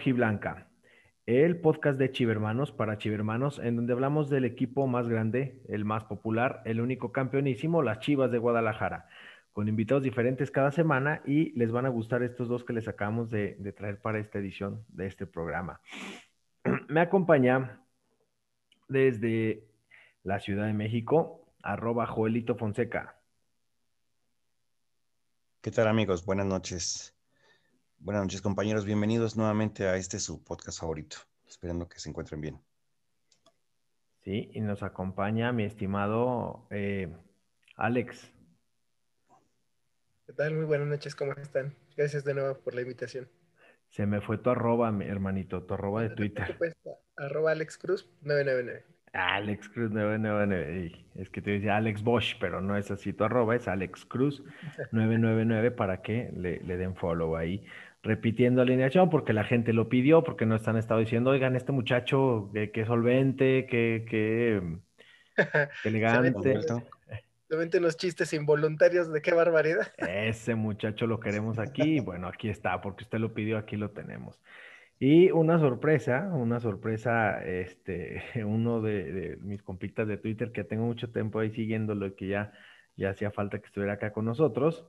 rojiblanca, el podcast de Chivermanos para Chivermanos, en donde hablamos del equipo más grande, el más popular, el único campeonísimo, las Chivas de Guadalajara, con invitados diferentes cada semana y les van a gustar estos dos que les acabamos de, de traer para esta edición de este programa. Me acompaña desde la Ciudad de México, arroba Joelito Fonseca. ¿Qué tal amigos? Buenas noches. Buenas noches compañeros, bienvenidos nuevamente a este su podcast favorito. Esperando que se encuentren bien. Sí, y nos acompaña mi estimado eh, Alex. ¿Qué tal? Muy buenas noches, ¿cómo están? Gracias de nuevo por la invitación. Se me fue tu arroba, mi hermanito, tu arroba de Twitter. arroba Alex Cruz 999. Alex Cruz 999. Es que te decía Alex Bosch, pero no es así tu arroba, es Alex Cruz 999 para que le, den follow ahí. Repitiendo alineación porque la gente lo pidió, porque no están estado diciendo, oigan, este muchacho, que, solvente, que, que, elegante. Solamente unos chistes involuntarios, de qué barbaridad. Ese muchacho lo queremos aquí. Bueno, aquí está, porque usted lo pidió, aquí lo tenemos. Y una sorpresa, una sorpresa, este, uno de, mis compitas de Twitter que tengo mucho tiempo ahí siguiéndolo y que ya, ya hacía falta que estuviera acá con nosotros,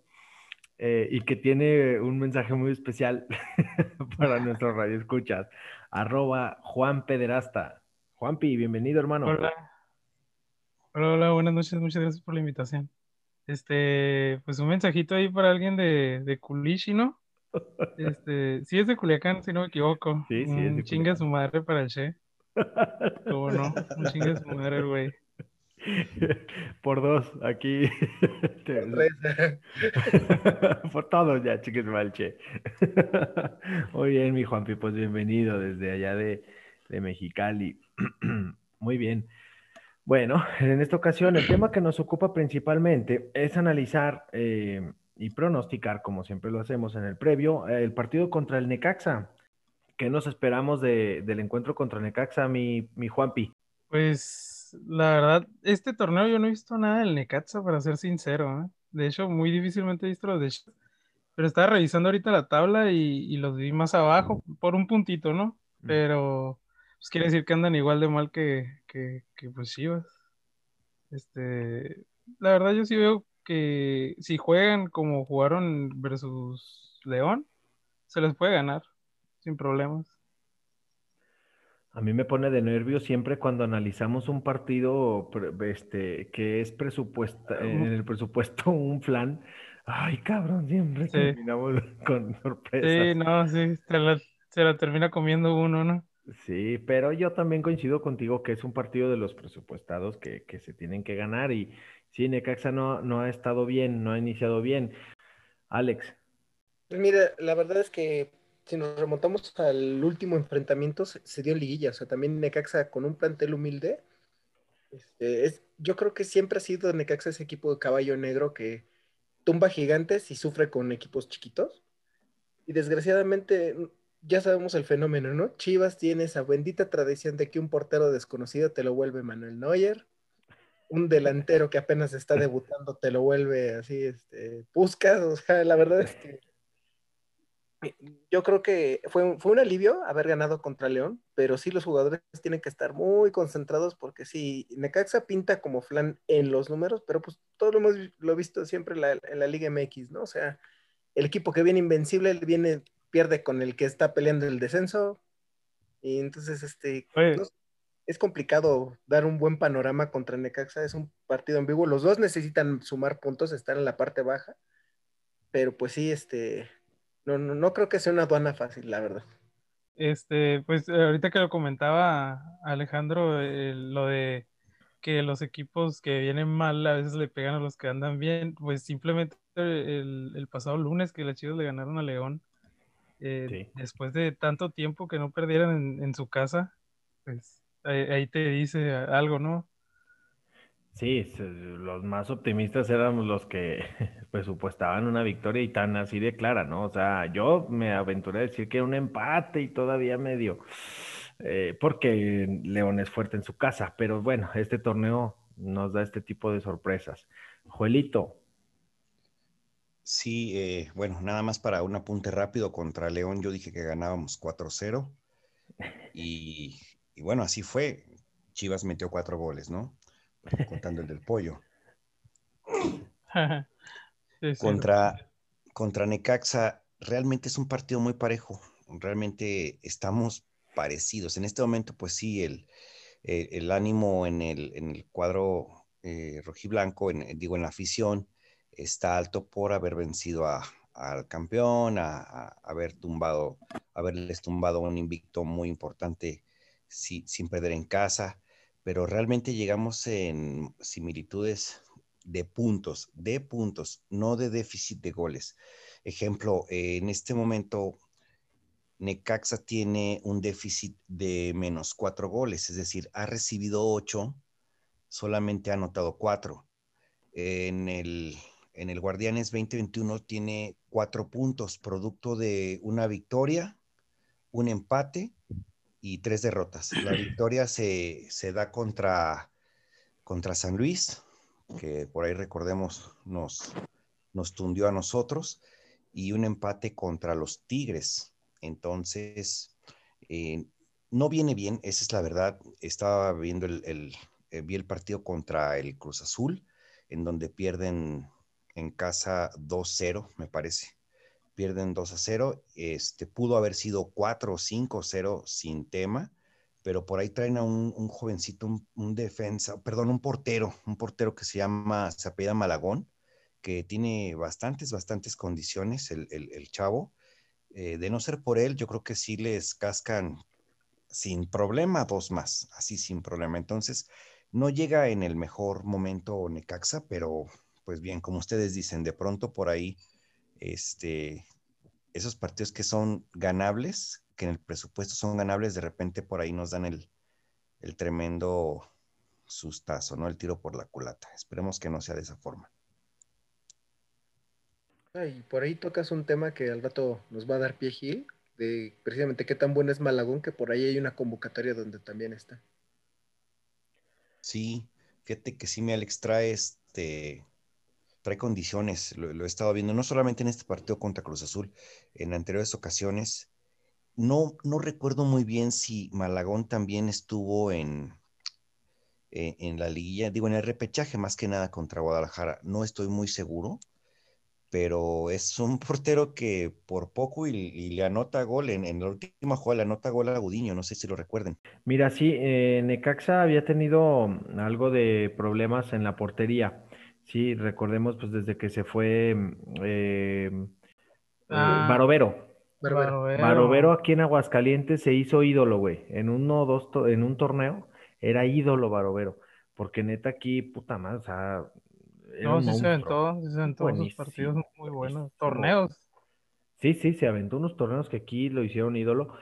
eh, y que tiene un mensaje muy especial para nuestros radioescuchas, arroba Juan Pederasta. Juanpi, bienvenido hermano. Hola. Hola, hola, buenas noches, muchas gracias por la invitación. Este, pues un mensajito ahí para alguien de, de Culichi, ¿no? Este, sí es de Culiacán, si no me equivoco. Sí, sí, es de chinga su madre para el Che. ¿Cómo no? Un chinga su madre, güey. Por dos, aquí. Por todos ya, chingue su madre, Che. Muy bien, mi Juanpi, pues bienvenido desde allá de, de Mexicali. Muy bien. Bueno, en esta ocasión el tema que nos ocupa principalmente es analizar eh, y pronosticar, como siempre lo hacemos en el previo, el partido contra el Necaxa. ¿Qué nos esperamos del encuentro contra el Necaxa, mi, mi Juanpi? Pues la verdad, este torneo yo no he visto nada del Necaxa, para ser sincero. ¿eh? De hecho, muy difícilmente he visto los de... Pero estaba revisando ahorita la tabla y, los vi más abajo, por un puntito, ¿no? Pero pues quiere decir que andan igual de mal que, que, que pues Chivas. Este, la verdad yo sí veo que si juegan como jugaron versus León, se les puede ganar sin problemas. A mí me pone de nervios siempre cuando analizamos un partido este, que es presupuesta, en el presupuesto un flan. Ay, cabrón, siempre terminamos con sorpresas. Sí, no, sí, se la, termina comiendo uno, ¿no? Sí, pero yo también coincido contigo que es un partido de los presupuestados que, que se tienen que ganar y, Sí, Necaxa no, no ha estado bien, no ha iniciado bien. Alex. Pues mira, la verdad es que si nos remontamos al último enfrentamiento, se, dio liguilla. O sea, también Necaxa con un plantel humilde. Este, es, yo creo que siempre ha sido Necaxa ese equipo de caballo negro que tumba gigantes y sufre con equipos chiquitos. Y desgraciadamente ya sabemos el fenómeno, ¿no? Chivas tiene esa bendita tradición de que un portero desconocido te lo vuelve Manuel Neuer un delantero que apenas está debutando te lo vuelve así, este, buscas, o sea, la verdad es que yo creo que fue, fue un alivio haber ganado contra León, pero sí los jugadores tienen que estar muy concentrados porque sí, Necaxa pinta como flan en los números, pero pues todo lo hemos lo visto siempre en la, en la Liga MX, ¿no? O sea, el equipo que viene invencible viene, pierde con el que está peleando el descenso, y entonces, este, es complicado dar un buen panorama contra Necaxa, es un partido en vivo, los dos necesitan sumar puntos, estar en la parte baja, pero pues sí, este, no, no, no creo que sea una aduana fácil, la verdad. Este, pues ahorita que lo comentaba Alejandro, eh, lo de que los equipos que vienen mal a veces le pegan a los que andan bien, pues simplemente el, pasado lunes que las Chivas le ganaron a León, eh, después de tanto tiempo que no perdieran en, en su casa, pues ahí, te dice algo, ¿no? Sí, los más optimistas éramos los que presupuestaban una victoria y tan así de clara, ¿no? O sea, yo me aventuré a decir que era un empate y todavía medio, eh, porque León es fuerte en su casa, pero bueno, este torneo nos da este tipo de sorpresas. Joelito. Sí, eh, bueno, nada más para un apunte rápido contra León, yo dije que ganábamos 4-0 y, y, bueno, así fue. Chivas metió cuatro goles, ¿no? Contando el del pollo. contra, contra Necaxa, realmente es un partido muy parejo. Realmente estamos parecidos. En este momento, pues sí, el, el, ánimo en el, en el cuadro eh, rojiblanco, en, digo, en la afición, está alto por haber vencido al campeón, a, haber tumbado, haberles tumbado un invicto muy importante sin perder en casa, pero realmente llegamos en similitudes de puntos, de puntos, no de déficit de goles. Ejemplo, en este momento Necaxa tiene un déficit de menos cuatro goles, es decir, ha recibido ocho, solamente ha anotado cuatro. En el, en el Guardianes 2021 tiene cuatro puntos, producto de una victoria, un empate y tres derrotas. La victoria se, da contra, contra San Luis, que por ahí recordemos nos, nos tundió a nosotros, y un empate contra los Tigres entonces, eh, no viene bien, esa es la verdad. Estaba viendo el, eh, vi el partido contra el Cruz Azul, en donde pierden en casa 2-0, me parece. Pierden 2 0. Este, pudo haber sido 4 o 5-0 sin tema, pero por ahí traen a un, jovencito, un, defensa, perdón, un portero, un portero que se llama, se Malagón, que tiene bastantes, bastantes condiciones, el, el chavo eh, de no ser por él, yo creo que sí les cascan sin problema dos más, así sin problema. Entonces, no llega en el mejor momento Necaxa, pero pues bien, como ustedes dicen, de pronto por ahí, este, esos partidos que son ganables, que en el presupuesto son ganables, de repente por ahí nos dan el, el tremendo sustazo, ¿no? El tiro por la culata. Esperemos que no sea de esa forma. Y por ahí tocas un tema que al rato nos va a dar pie Gil, de precisamente qué tan bueno es Malagón, que por ahí hay una convocatoria donde también está. Sí, fíjate que sí me Alex trae este trae condiciones, lo, he estado viendo, no solamente en este partido contra Cruz Azul, en anteriores ocasiones. No, no recuerdo muy bien si Malagón también estuvo en, en, la liguilla, digo, en el repechaje más que nada contra Guadalajara, no estoy muy seguro pero es un portero que por poco y, le anota gol, en, en, la última jugada le anota gol a Gudiño, no sé si lo recuerden. Mira, sí, eh, Necaxa había tenido algo de problemas en la portería, sí, recordemos pues desde que se fue eh, eh ah, Barovero. Barovero. aquí en Aguascalientes se hizo ídolo, güey, en uno dos, en un torneo era ídolo Barovero, porque neta aquí, puta madre, o sea, no, sí se aventó, sí se aventó unos partidos muy buenos, torneos. Sí, sí, se aventó unos torneos que aquí lo hicieron ídolo.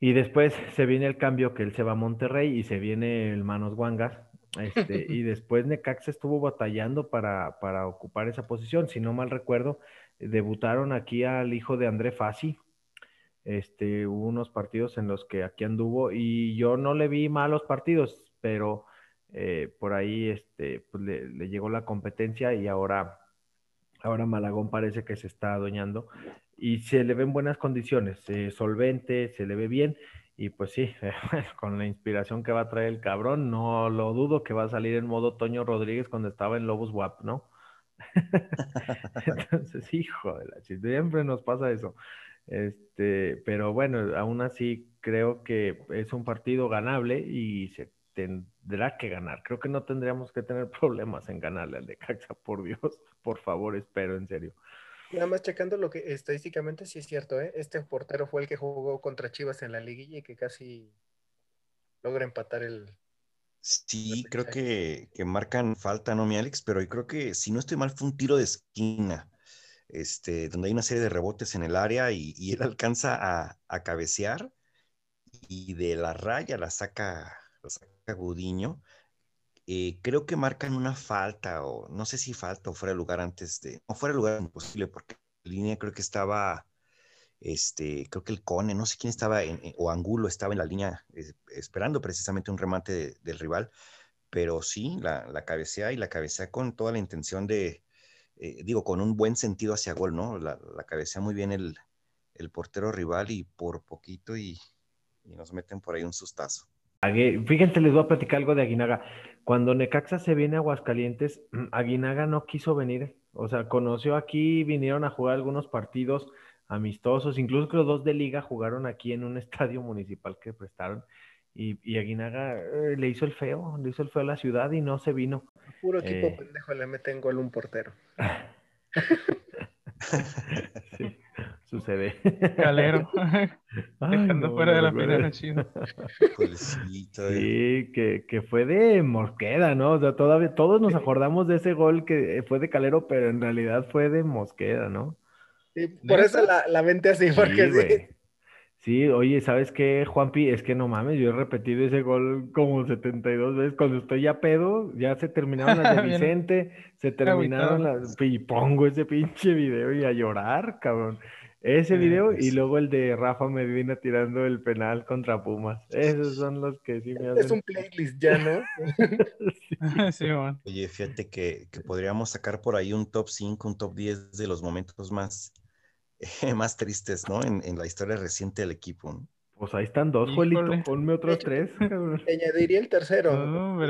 Y después se viene el cambio que él se va a Monterrey y se viene el Manos Guangas. Este, y después Necaxa estuvo batallando para, para ocupar esa posición. Si no mal recuerdo, debutaron aquí al hijo de André Fassi. Este, hubo unos partidos en los que aquí anduvo y yo no le vi malos partidos, pero eh, por ahí este, pues le, llegó la competencia y ahora, ahora Malagón parece que se está adueñando y se le ven buenas condiciones, eh, solvente, se le ve bien y pues sí, con la inspiración que va a traer el cabrón, no lo dudo que va a salir en modo Toño Rodríguez cuando estaba en Lobos WAP, ¿no? Entonces, hijo de la siempre nos pasa eso. Este, pero bueno, aún así creo que es un partido ganable y se tendrá que ganar. Creo que no tendríamos que tener problemas en ganarle al de Caxa, por Dios, por favor, espero, en serio. Nada más checando lo que estadísticamente sí es cierto, ¿eh? Este portero fue el que jugó contra Chivas en la liguilla y que casi logra empatar el. Sí, creo que, que, marcan falta, ¿no, mi Alex? Pero yo creo que, si no estoy mal, fue un tiro de esquina, este, donde hay una serie de rebotes en el área y, y él alcanza a, a cabecear y de la raya la saca, la saca Gudiño, eh, creo que marcan una falta, o no sé si falta o fuera de lugar antes de, no fuera de lugar imposible, porque la línea creo que estaba, este, creo que el Cone, no sé quién estaba, en, o Angulo estaba en la línea esperando precisamente un remate del rival, pero sí, la, la cabecea y la cabecea con toda la intención de, eh, digo, con un buen sentido hacia gol, ¿no? La, la cabecea muy bien el, el portero rival y por poquito y, y nos meten por ahí un sustazo. Fíjense, les voy a platicar algo de Aguinaga. Cuando Necaxa se viene a Aguascalientes, Aguinaga no quiso venir. O sea, conoció aquí, vinieron a jugar algunos partidos amistosos, incluso los dos de liga jugaron aquí en un estadio municipal que prestaron. Y, Aguinaga eh, le hizo el feo, le hizo el feo a la ciudad y no se vino. Puro equipo eh, pendejo le meten gol un portero. sí, sucede. Calero. Dejando fuera de la final chino. Sí, que, que, fue de Mosqueda, ¿no? O sea, todavía todos nos acordamos de ese gol que fue de Calero, pero en realidad fue de Mosqueda, ¿no? Sí, por eso la, la mente así, porque sí. Sí, oye, ¿sabes qué, Juanpi? Es que no mames, yo he repetido ese gol como 72 veces. Cuando estoy ya pedo, ya se terminaron las de Vicente, se terminaron las... Y pongo ese pinche video y a llorar, cabrón. Ese video y pues. luego el de Rafa Medina tirando el penal contra Pumas. Esos son los que sí me hacen... Es un playlist ya, ¿no? sí. Oye, fíjate que, que podríamos sacar por ahí un top 5, un top 10 de los momentos más más tristes, ¿no? En, la historia reciente del equipo. Pues ahí están dos, Juelito, ponme otros tres. añadiría el tercero.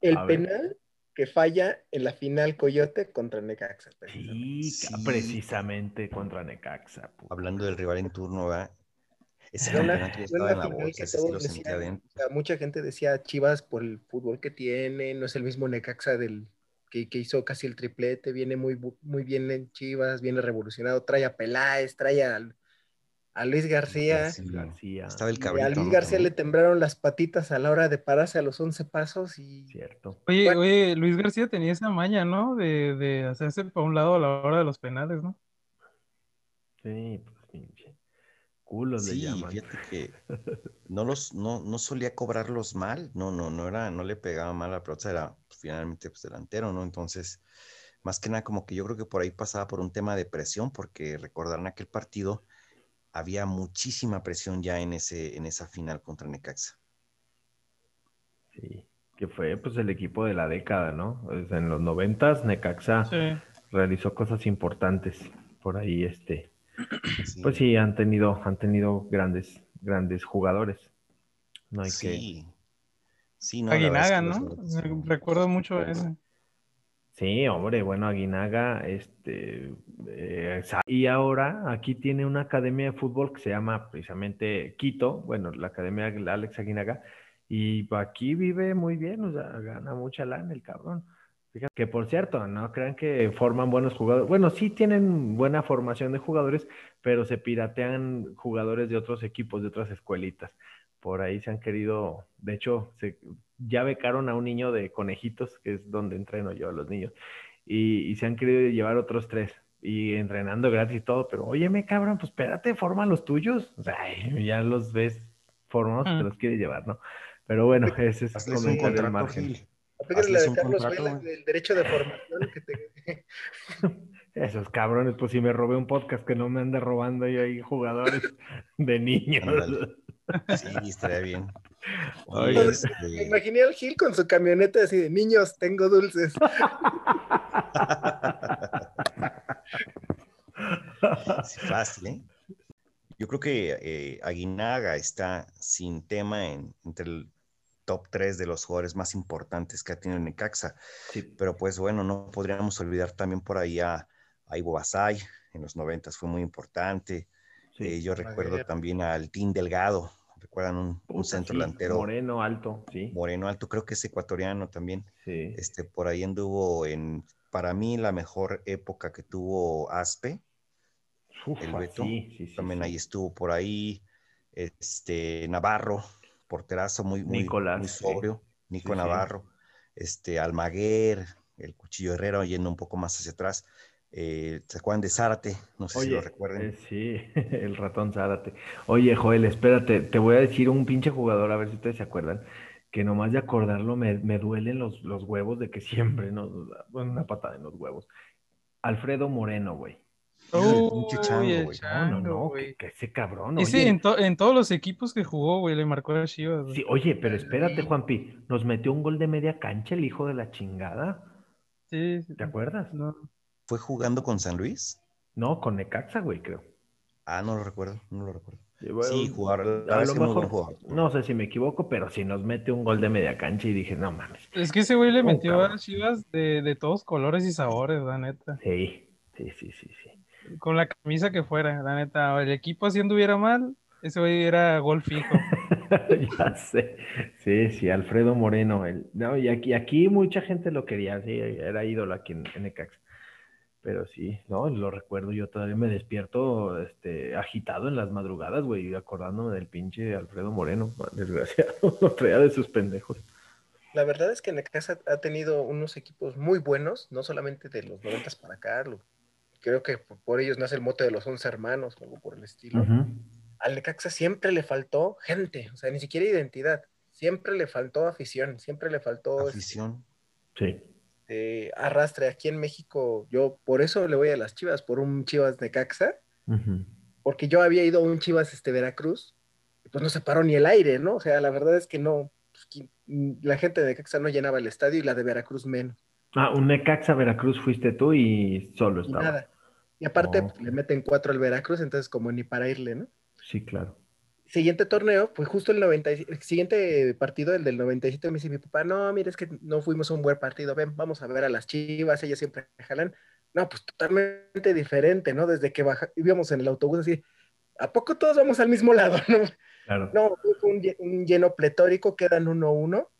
el penal que falla en la final Coyote contra Necaxa. Sí, precisamente contra Necaxa. Hablando del rival en turno, ¿verdad? Ese penal que estaba en la bolsa, ese sí lo sentía adentro. mucha gente decía Chivas por el fútbol que tiene, no es el mismo Necaxa del que, hizo casi el triplete, viene muy, muy bien en Chivas, viene revolucionado, trae a Peláez, trae a, Luis García. Estaba el a Luis García le temblaron las patitas a la hora de pararse a los 11 pasos y... Cierto. Oye, oye, Luis García tenía esa maña, ¿no? De, de hacerse por un lado a la hora de los penales, ¿no? Sí, pues pinche culos sí, fíjate que no los, no, no solía cobrarlos mal, no, no, no era, no le pegaba mal a la pelota, era finalmente pues, delantero, ¿no? Entonces, más que nada, como que yo creo que por ahí pasaba por un tema de presión, porque recordarán aquel partido, había muchísima presión ya en, ese, en esa final contra Necaxa. Sí, que fue pues el equipo de la década, ¿no? en los noventas, Necaxa realizó cosas importantes por ahí, este. Pues sí, han tenido, han tenido grandes, grandes jugadores. No hay que Sí, no, Aguinaga, ¿no? Recuerdo mucho ese. Sí, hombre, bueno, Aguinaga, este, eh, y ahora aquí tiene una academia de fútbol que se llama precisamente Quito, bueno, la academia de Alex Aguinaga, y aquí vive muy bien, o sea, gana mucha lana el cabrón. Fíjate que por cierto, no crean que forman buenos jugadores. Bueno, sí tienen buena formación de jugadores, pero se piratean jugadores de otros equipos, de otras escuelitas por ahí se han querido, de hecho, se, ya becaron a un niño de conejitos, que es donde entreno yo a los niños, y, se han querido llevar otros tres, y entrenando gratis y todo, pero óyeme, cabrón, pues espérate, forma los tuyos, o sea, ya los ves formados, te los quieres llevar, ¿no? Pero bueno, ese es como el margen. de Carlos el derecho de formación que te... Esos cabrones, pues si me robé un podcast que no me ande robando ahí, ahí jugadores de niños. Sí, estaría bien. Este me imaginé al Gil con su camioneta así de niños, tengo dulces. Sí, fácil, ¿eh? Yo creo que eh, Aguinaga está sin tema en, entre el top 3 de los jugadores más importantes que ha tenido Necaxa. Sí. Pero pues bueno, no podríamos olvidar también por ahí a, a Ivo Basay, en los 90 fue muy importante. Eh, yo recuerdo también al Team Delgado, recuerdan un, centro delantero. Moreno alto, sí. Moreno alto, creo que es ecuatoriano también. Sí. Este, por ahí anduvo en, para mí, la mejor época que tuvo Aspe. el Beto. Sí, también ahí estuvo por ahí. Este, Navarro, porterazo muy, muy, muy sobrio. Nico Navarro. Este, Almaguer, el Cuchillo Herrera, yendo un poco más hacia atrás. Eh, ¿Se acuerdan de Zárate? No sé si lo recuerden. Eh, sí, el ratón Zárate. Oye, Joel, espérate, te voy a decir un pinche jugador, a ver si ustedes se acuerdan, que nomás de acordarlo me, duelen los, los, huevos de que siempre nos una patada en los huevos. Alfredo Moreno, güey. Oh, chango, no, no, no, que, ese cabrón. Ese en, en, todos los equipos que jugó, güey, le marcó a Chivas. Sí, oye, pero espérate, Juanpi, nos metió un gol de media cancha el hijo de la chingada. Sí, ¿Te acuerdas? No. ¿Fue jugando con San Luis? No, con Necaxa, güey, creo. Ah, no lo recuerdo, no lo recuerdo. Sí, jugar. A lo mejor, no sé si me equivoco, pero si nos mete un gol de media cancha y dije, no mames. Es que ese güey le metió a Chivas de, de, todos colores y sabores, la neta. Sí, sí, sí, sí, sí. Con la camisa que fuera, la neta. El equipo si anduviera mal, ese güey era gol fijo. ya sé. Sí, sí, Alfredo Moreno. El, no, y aquí, aquí mucha gente lo quería, sí, era ídolo aquí en, en pero sí, no, lo recuerdo, yo todavía me despierto este, agitado en las madrugadas, güey, acordándome del pinche Alfredo Moreno, desgraciado, no traía de sus pendejos. La verdad es que Necaxa ha tenido unos equipos muy buenos, no solamente de los noventas para acá, creo que por, ellos nace el mote de los once hermanos o algo por el estilo. Al Necaxa siempre le faltó gente, o sea, ni siquiera identidad, siempre le faltó afición, siempre le faltó... Afición. Sí este, arrastre aquí en México. Yo por eso le voy a las Chivas, por un Chivas Necaxa, porque yo había ido a un Chivas este, Veracruz, y pues no se paró ni el aire, ¿no? O sea, la verdad es que no, pues, la gente de Necaxa no llenaba el estadio y la de Veracruz menos. Ah, un Necaxa Veracruz fuiste tú y solo estaba. Y nada. Y aparte pues, le meten cuatro al Veracruz, entonces como ni para irle, ¿no? Sí, claro siguiente torneo, pues justo el, 90, el siguiente partido, el del 97, me dice mi papá, no, mira, es que no fuimos a un buen partido, ven, vamos a ver a las chivas, ellas siempre jalan. No, pues totalmente diferente, ¿no? Desde que baja, íbamos en el autobús así, ¿a poco todos vamos al mismo lado, no? Claro. No, fue un, un, lleno pletórico, quedan uno a uno.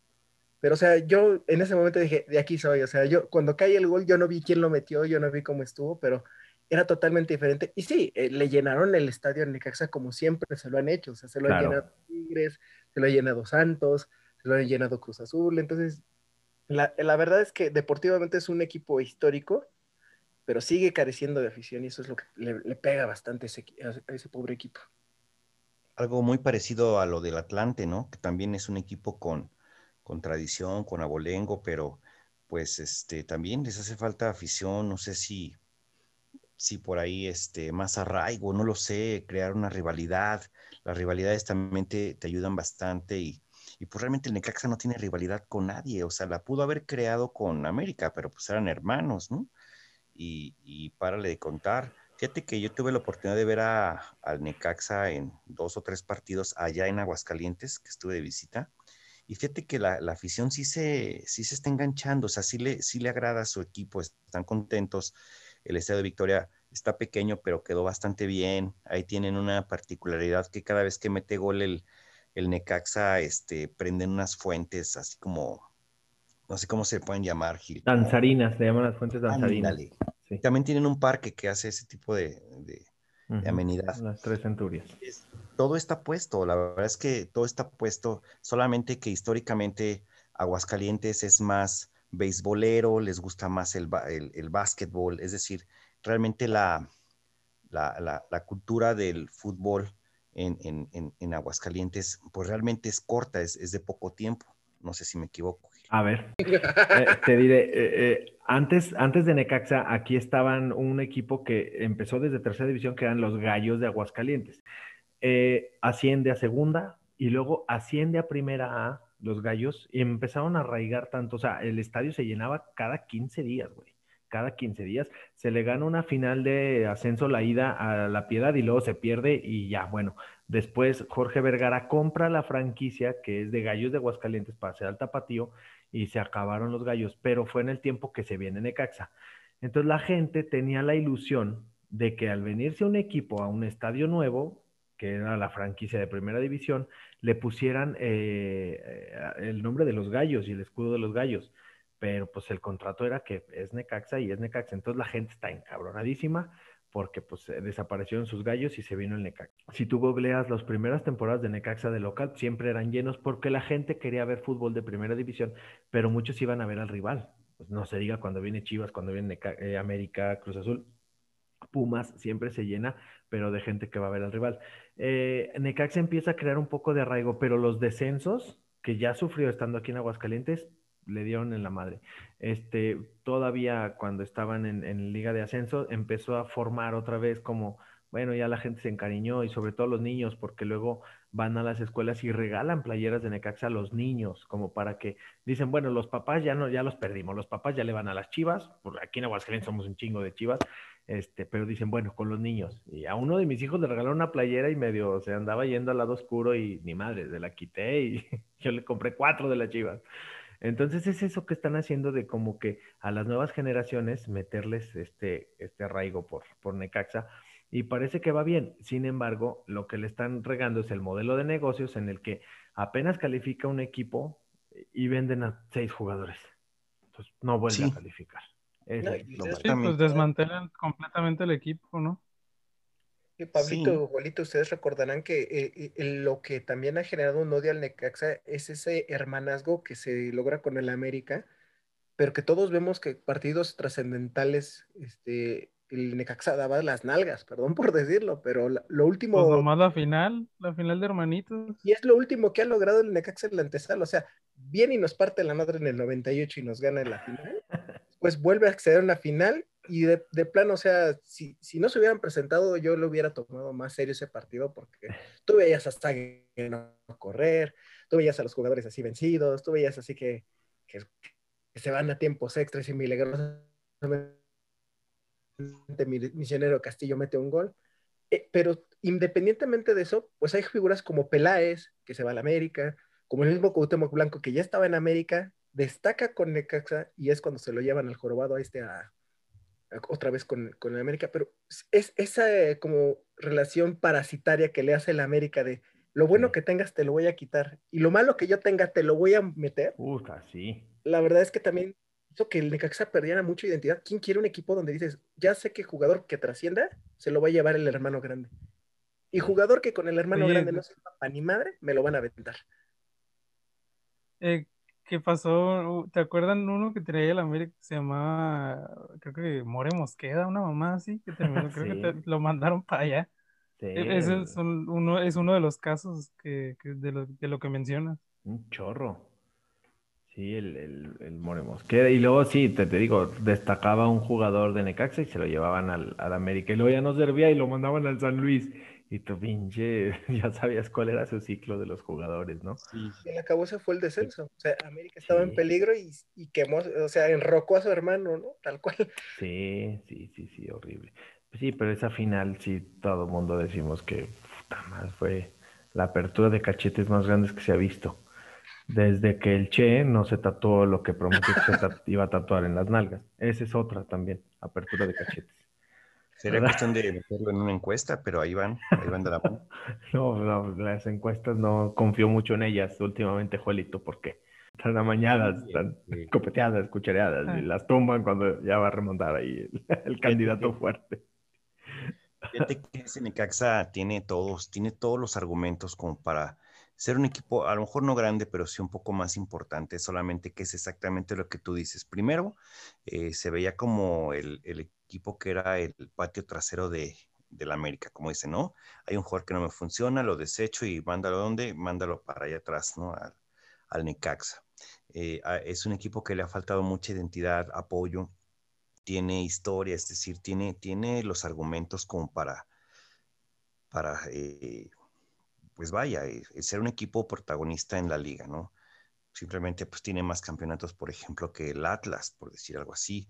Pero, o sea, yo en ese momento dije, de aquí soy, o sea, yo cuando cae el gol, yo no vi quién lo metió, yo no vi cómo estuvo, pero era totalmente diferente. Y sí, eh, le llenaron el estadio en Necaxa como siempre se lo han hecho. O sea, se lo han llenado Tigres, se lo han llenado Santos, se lo han llenado Cruz Azul. Entonces, la, verdad es que deportivamente es un equipo histórico, pero sigue careciendo de afición y eso es lo que le, pega bastante a ese, pobre equipo. Algo muy parecido a lo del Atlante, ¿no? Que también es un equipo con, con tradición, con abolengo, pero pues este, también les hace falta afición. No sé si si por ahí este, más arraigo, no lo sé, crear una rivalidad. Las rivalidades también te, ayudan bastante y, y, pues realmente el Necaxa no tiene rivalidad con nadie, o sea, la pudo haber creado con América, pero pues eran hermanos, ¿no? Y, y párale de contar. Fíjate que yo tuve la oportunidad de ver a, al Necaxa en dos o tres partidos allá en Aguascalientes, que estuve de visita. Y fíjate que la, la afición sí se, sí se está enganchando, o sea, sí le, sí le agrada a su equipo, están contentos el Estadio de Victoria está pequeño, pero quedó bastante bien. Ahí tienen una particularidad que cada vez que mete gol el, el Necaxa, este, prenden unas fuentes así como, no sé cómo se pueden llamar, Gil. Danzarinas, se llaman las fuentes danzarinas. También tienen un parque que hace ese tipo de, de, amenidad. Las tres centurias. todo está puesto, la verdad es que todo está puesto, solamente que históricamente Aguascalientes es más beisbolero, les gusta más el, el, básquetbol, es decir, realmente la, la, la, cultura del fútbol en, en, en, Aguascalientes, pues realmente es corta, es, es, de poco tiempo. No sé si me equivoco. A ver, eh, te diré, eh, eh, antes, antes de Necaxa, aquí estaban un equipo que empezó desde tercera división, que eran los Gallos de Aguascalientes. asciende a segunda y luego asciende a primera A los gallos, empezaron a arraigar tanto, o sea, el estadio se llenaba cada 15 días, güey. Cada 15 días se le gana una final de ascenso la ida a la piedad y luego se pierde y ya, bueno, después Jorge Vergara compra la franquicia que es de Gallos de Aguascalientes para hacer al tapatío y se acabaron los gallos, pero fue en el tiempo que se viene Necaxa. Entonces la gente tenía la ilusión de que al venirse un equipo a un estadio nuevo, que era la franquicia de primera división, le pusieran eh, eh, el nombre de los gallos y el escudo de los gallos. Pero pues el contrato era que es Necaxa y es Necaxa. Entonces la gente está encabronadísima porque pues desaparecieron sus gallos y se vino el Necaxa. Si tú googleas las primeras temporadas de Necaxa de local, siempre eran llenos porque la gente quería ver fútbol de primera división, pero muchos iban a ver al rival. Pues no se diga cuando viene Chivas, cuando viene eh, América, Cruz Azul, Pumas, siempre se llena pero de gente que va a ver al rival. Eh, Necaxa empieza a crear un poco de arraigo, pero los descensos que ya sufrió estando aquí en Aguascalientes le dieron en la madre. Este, todavía cuando estaban en, Liga de Ascenso, empezó a formar otra vez como, bueno, ya la gente se encariñó y sobre todo los niños, porque luego van a las escuelas y regalan playeras de Necaxa a los niños, como para que dicen, bueno, los papás ya no, ya los perdimos, los papás ya le van a las chivas, porque aquí en Aguascalientes somos un chingo de chivas, este, pero dicen, bueno, con los niños. Y a uno de mis hijos le regalaron una playera y medio se andaba yendo al lado oscuro y ni madre, se la quité y yo le compré cuatro de las chivas. Entonces es eso que están haciendo de como que a las nuevas generaciones meterles este, este arraigo por, por Necaxa y parece que va bien. Sin embargo, lo que le están regando es el modelo de negocios en el que apenas califica un equipo y venden a seis jugadores. Entonces no vuelve a calificar. Sí, pues desmantelan completamente el equipo, ¿no? Y Pablito, sí. ustedes recordarán que eh, eh, lo que también ha generado un odio al Necaxa es ese hermanazgo que se logra con el América, pero que todos vemos que partidos trascendentales, este, el Necaxa daba las nalgas, perdón por decirlo, pero lo último... Pues nomás la final, la final de hermanitos. Y es lo último que ha logrado el Necaxa en la antesala, o sea, viene y nos parte la madre en el 98 y nos gana en la final, pues vuelve a acceder a una final y de, de, plano, o sea, si, si, no se hubieran presentado, yo lo hubiera tomado más serio ese partido porque tú veías hasta no correr, tú veías a los jugadores así vencidos, tú veías así que, que, se van a tiempos extras y milagrosamente Misionero Castillo mete un gol. Eh, pero independientemente de eso, pues hay figuras como Peláez, que se va a la América, como el mismo Cuauhtémoc Blanco, que ya estaba en América, destaca con Necaxa y es cuando se lo llevan al jorobado a este a, otra vez con, con el América, pero es esa eh, como relación parasitaria que le hace la América de lo bueno que tengas te lo voy a quitar y lo malo que yo tenga te lo voy a meter. Puta, sí. La verdad es que también hizo que el Necaxa perdiera mucha identidad. ¿Quién quiere un equipo donde dices, ya sé que jugador que trascienda se lo va a llevar el hermano grande? Y jugador que con el hermano grande no se papá ni madre, me lo van a aventar. Eh, ¿Qué pasó? ¿Te acuerdan uno que traía el América que se llamaba, creo que More Mosqueda, una mamá así, que terminó, creo que lo mandaron para allá? E, ese es uno, es uno de los casos que, de, lo, de, lo, que mencionas. Un chorro. Sí, el, el, el More Mosqueda. Y luego sí, te, te, digo, destacaba un jugador de Necaxa y se lo llevaban al, al América. Y luego ya no servía y lo mandaban al San Luis. Y tu pinche, ya sabías cuál era su ciclo de los jugadores, ¿no? Sí. Y el acabó se fue el descenso. O sea, América estaba en peligro y, y, quemó, o sea, enrocó a su hermano, ¿no? Tal cual. Sí, sí, sí, sí, horrible. Sí, pero esa final, sí, todo el mundo decimos que puta más fue la apertura de cachetes más grandes que se ha visto. Desde que el Che no se tatuó lo que prometió que se iba a tatuar en las nalgas. Esa es otra también, apertura de cachetes. Sería cuestión de meterlo en una encuesta, pero ahí van, ahí van de la mano. no, no, las encuestas no confío mucho en ellas últimamente, Juelito, porque están amañadas, están copeteadas, cuchareadas, y ah. las tumban cuando ya va a remontar ahí el, candidato fuerte. Fíjate que ese Necaxa tiene todos, tiene todos los argumentos como para ser un equipo, a lo mejor no grande, pero sí un poco más importante, solamente que es exactamente lo que tú dices. Primero, eh, se veía como el, el, equipo que era el patio trasero de, la América, como dice, ¿no? Hay un jugador que no me funciona, lo desecho y mándalo donde, mándalo para allá atrás, ¿no? Al, Necaxa. Eh, es un equipo que le ha faltado mucha identidad, apoyo, tiene historia, es decir, tiene, tiene los argumentos como para, para eh, pues vaya, eh, ser un equipo protagonista en la liga, ¿no? Simplemente pues tiene más campeonatos, por ejemplo, que el Atlas, por decir algo así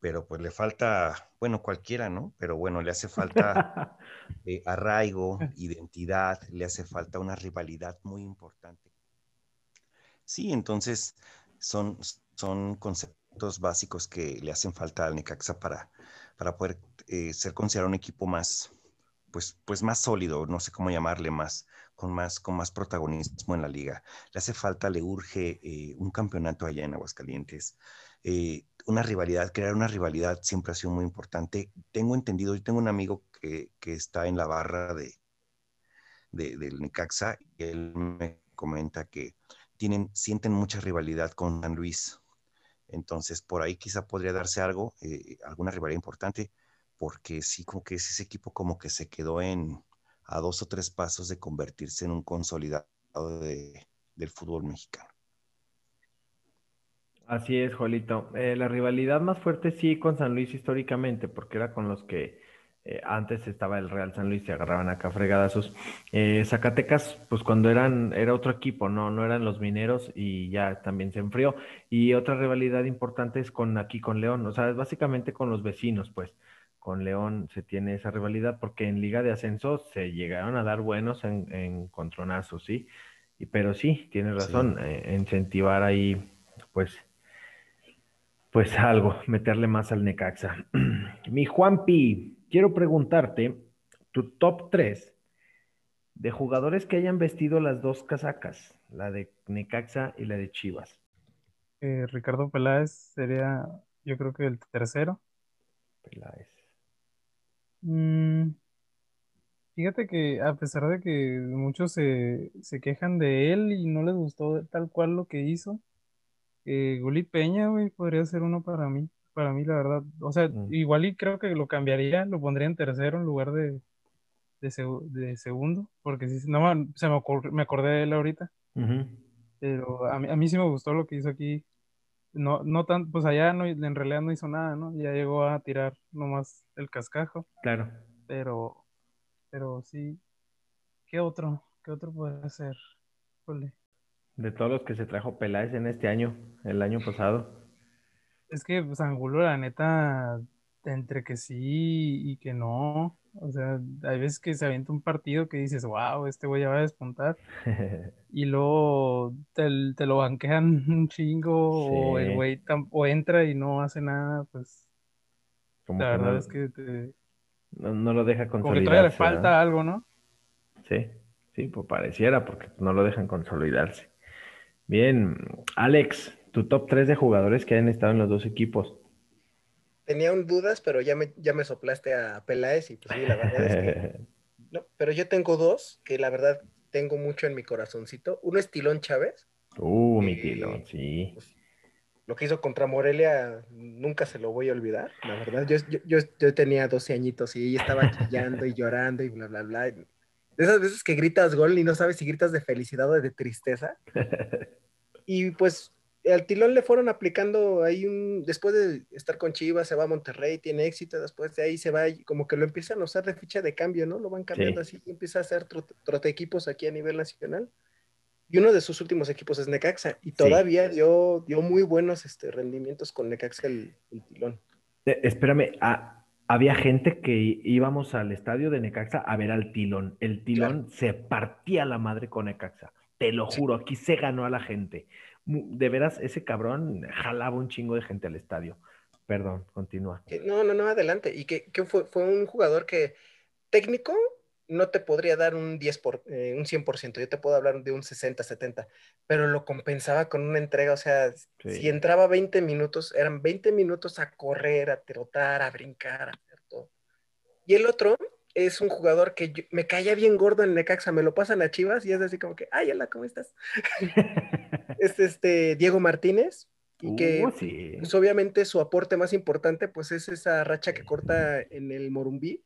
pero pues le falta, bueno, cualquiera, ¿no? Pero bueno, le hace falta eh, arraigo, identidad, le hace falta una rivalidad muy importante. Sí, entonces son, son conceptos básicos que le hacen falta al Necaxa para, para poder eh, ser considerado un equipo más, pues, pues más sólido, no sé cómo llamarle, más, con más, con más protagonismo en la liga. Le hace falta, le urge eh, un campeonato allá en Aguascalientes. Eh, una rivalidad, crear una rivalidad siempre ha sido muy importante. Tengo entendido, yo tengo un amigo que, está en la barra de, del Necaxa y él me comenta que tienen, sienten mucha rivalidad con San Luis. Entonces, por ahí quizá podría darse algo, eh, alguna rivalidad importante, porque sí, como que es ese equipo como que se quedó en a dos o tres pasos de convertirse en un consolidado del fútbol mexicano. Así es, Jolito. Eh, la rivalidad más fuerte sí con San Luis históricamente, porque era con los que Eh, antes estaba el Real San Luis, se agarraban acá fregadazos. Eh, Zacatecas, pues cuando eran, era otro equipo, no, no eran los mineros y ya también se enfrió. Y otra rivalidad importante es con aquí con León, o sea, es básicamente con los vecinos, pues. Con León se tiene esa rivalidad porque en Liga de Ascenso se llegaron a dar buenos en, en contronazos, ¿sí? Y, pero sí, tienes razón, eh, incentivar ahí, pues, pues algo, meterle más al Necaxa. Mi Juanpi, quiero preguntarte tu top 3 de jugadores que hayan vestido las dos casacas, la de Necaxa y la de Chivas. Eh, Ricardo Peláez sería, yo creo que el tercero. Peláez. Mm, fíjate que a pesar de que muchos se, se quejan de él y no les gustó tal cual lo que hizo, eh, Gulit Peña, güey, podría ser uno para mí para mí, la verdad. O sea, Mm. igual y creo que lo cambiaría, lo pondría en tercero en lugar de, de, seg- de segundo, porque sí, no, se me, me acordé de él ahorita, pero a mí, a mí sí me gustó lo que hizo aquí. No, no tan, pues allá no, en realidad no hizo nada, ¿no? Ya llegó a tirar nomás el cascajo, Claro. pero, pero sí. ¿Qué otro? ¿Qué otro podría ser? Híjole. De todos los que se trajo Peláez en este año, el año pasado. Es que pues, Angulo, la neta, entre que sí y que no. O sea, hay veces que se avienta un partido que dices, wow, este güey ya va a despuntar. Y luego te, te lo banquean un chingo, o el güey o entra y no hace nada, pues Como la verdad no, es que te- no, no lo deja como que todavía le falta algo, ¿no? Sí, sí, pues pareciera, porque no lo dejan consolidarse. Bien, Alex, tu top 3 de jugadores que hayan estado en los dos equipos. Tenía un dudas, pero ya me, ya me soplaste a Peláez y pues sí, la verdad es que... No, pero yo tengo dos que la verdad tengo mucho en mi corazoncito. Uno es Tilón Chávez. Uh, mi tilo, sí. pues, lo que hizo contra Morelia nunca se lo voy a olvidar, la verdad. Yo, yo, yo, yo tenía 12 añitos y estaba chillando y llorando y bla, bla, bla. De esas veces que gritas gol y no sabes si gritas de felicidad o de tristeza. Y pues al Tilón le fueron aplicando ahí un, después de estar con Chivas, se va a Monterrey, tiene éxito, después de ahí se va, y como que lo empiezan a usar de ficha de cambio, ¿no? Lo van cambiando Sí. así, y empieza a hacer trote, trote equipos aquí a nivel nacional. Y uno de sus últimos equipos es Necaxa, y todavía dio, dio muy buenos este, rendimientos con Necaxa el, el Tilón. Eh, espérame, ah, había gente que íbamos al estadio de Necaxa a ver al Tilón. El Tilón se partía la madre con Necaxa. Te lo juro, aquí se ganó a la gente. De veras, ese cabrón jalaba un chingo de gente al estadio. Perdón, continúa. No, no, no, adelante. Y que, que fue, fue un jugador que técnico no te podría dar un 10 por, eh, un 100%, yo te puedo hablar de un 60, 70, pero lo compensaba con una entrega, o sea, Sí. si entraba 20 minutos, eran 20 minutos a correr, a trotar, a brincar, a hacer todo. Y el otro es un jugador que yo- me caía bien gordo en Necaxa, me lo pasan a Chivas y es así como que, ay, hola, ¿cómo estás? Es este Diego Martínez, y que Uh, sí. pues obviamente su aporte más importante pues es esa racha que corta en el Morumbí.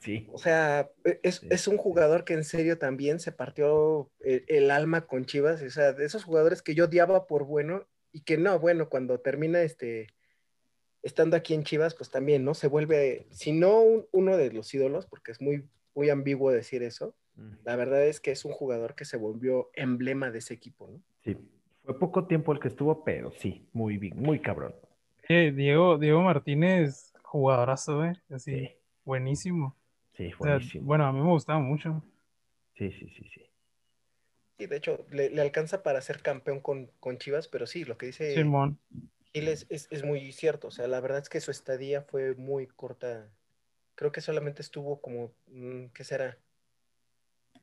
Sí. O sea, e, es, Sí. es un jugador que en serio también se partió el, el alma con Chivas. O sea, de esos jugadores que yo odiaba por bueno y que no, bueno, cuando termina este estando aquí en Chivas, pues también, ¿no? Se vuelve, si no un- uno de los ídolos, porque es muy, muy ambiguo decir eso, Mm, la verdad es que es un jugador que se volvió emblema de ese equipo, ¿no? Sí. Fue poco tiempo el que estuvo, pero sí, muy bien, muy cabrón. Eh, Diego, Diego Martínez, jugadorazo, ¿eh? Así, Sí, buenísimo. Sí, O sea, buenísimo. bueno, a mí me gustaba mucho. Sí, sí, sí, sí. Y de hecho, le, le alcanza para ser campeón con, con Chivas, pero sí, lo que dice Simón. Gil es, es, es muy cierto. O sea, la verdad es que su estadía fue muy corta. Creo que solamente estuvo como, mm, ¿qué será?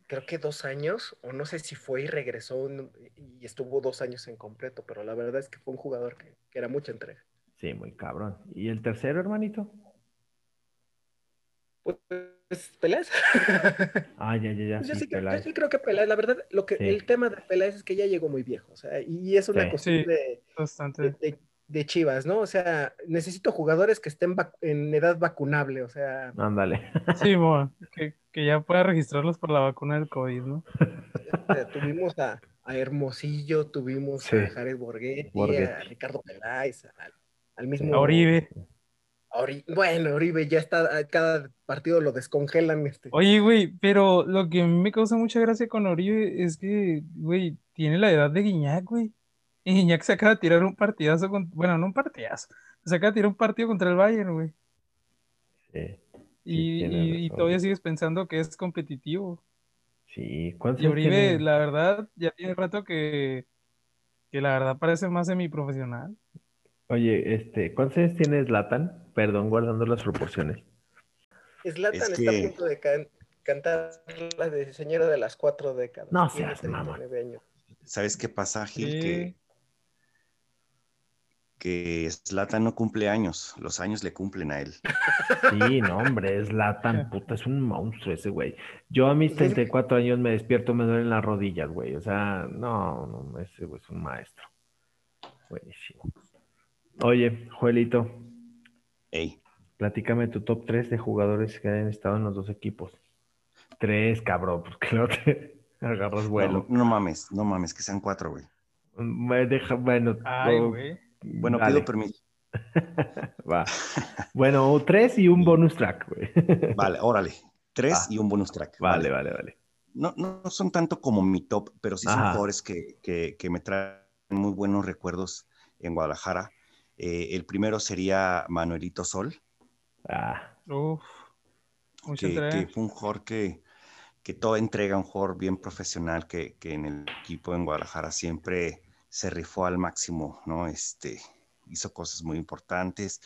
Creo que dos años, o no sé si fue y regresó y estuvo dos años en completo, pero la verdad es que fue un jugador que, que era mucha entrega. Sí, muy cabrón. ¿Y el tercero, hermanito? Pues, Peláez. Ah, ya, ya, ya. Pues yo, sí, sí, creo- yo Peláez. sí creo que Peláez, la verdad, lo que, Sí. el tema de Peláez es que ya llegó muy viejo, o sea, y es una Sí. cuestión Sí. de, de, Bastante. de- de Chivas, ¿no? O sea, necesito jugadores que estén en edad vacunable, o sea, Ándale. Simón, que, que ya pueda registrarlos por la vacuna del COVID, ¿no? O sea, tuvimos a, a Hermosillo, tuvimos Sí. a Jared Borghetti, a Borghetti. Ricardo Peláez, al, al mismo A Oribe. Bueno, Oribe ya está, cada partido lo descongelan. Este. Oye, güey, pero lo que a mí me causa mucha gracia con Oribe es que, güey, tiene la edad de Guiñac, güey. Y Guiñac se acaba de tirar un partidazo, con, bueno, no un partidazo, se acaba de tirar un partido contra el Bayern, güey. Sí. y, todavía sigues pensando que es competitivo. Sí, ¿cuánto Y Oribe, la verdad, ya tiene rato que, que la verdad parece más semiprofesional. Oye, este, ¿cuántos años tiene Zlatan? Perdón, guardando las proporciones. Zlatan está a punto de cantar la de Señora de las Cuatro Décadas. No seas mamá. ¿Sabes qué pasa, Gil? Que, que Zlatan no cumple años, los años le cumplen a él. Sí, no, hombre, Zlatan, puta, es un monstruo ese güey. Yo a mis 34 años me despierto, me duelen las rodillas, güey. O sea, no, no, ese güey es un maestro. Buenísimo. Oye, Joelito. Hey. Platícame tu top 3 de jugadores que hayan estado en los dos equipos. Tres, cabrón, porque no te agarras vuelo. No, mames, no mames, que sean cuatro, güey. Me deja, bueno. Ay, güey. Bueno, pido permiso. Va. Bueno, tres y un bonus track, güey. Vale, órale. Tres y un bonus track. Vale, vale, vale. No, no son tanto como mi top, pero sí son jugadores que, que, que me traen muy buenos recuerdos en Guadalajara. Eh, el primero sería Manuelito Sol. Ah. que, fue un jugador que, que todo entrega, un jugador bien profesional que, en el equipo en Guadalajara siempre se rifó al máximo, ¿no? Este, hizo cosas muy importantes.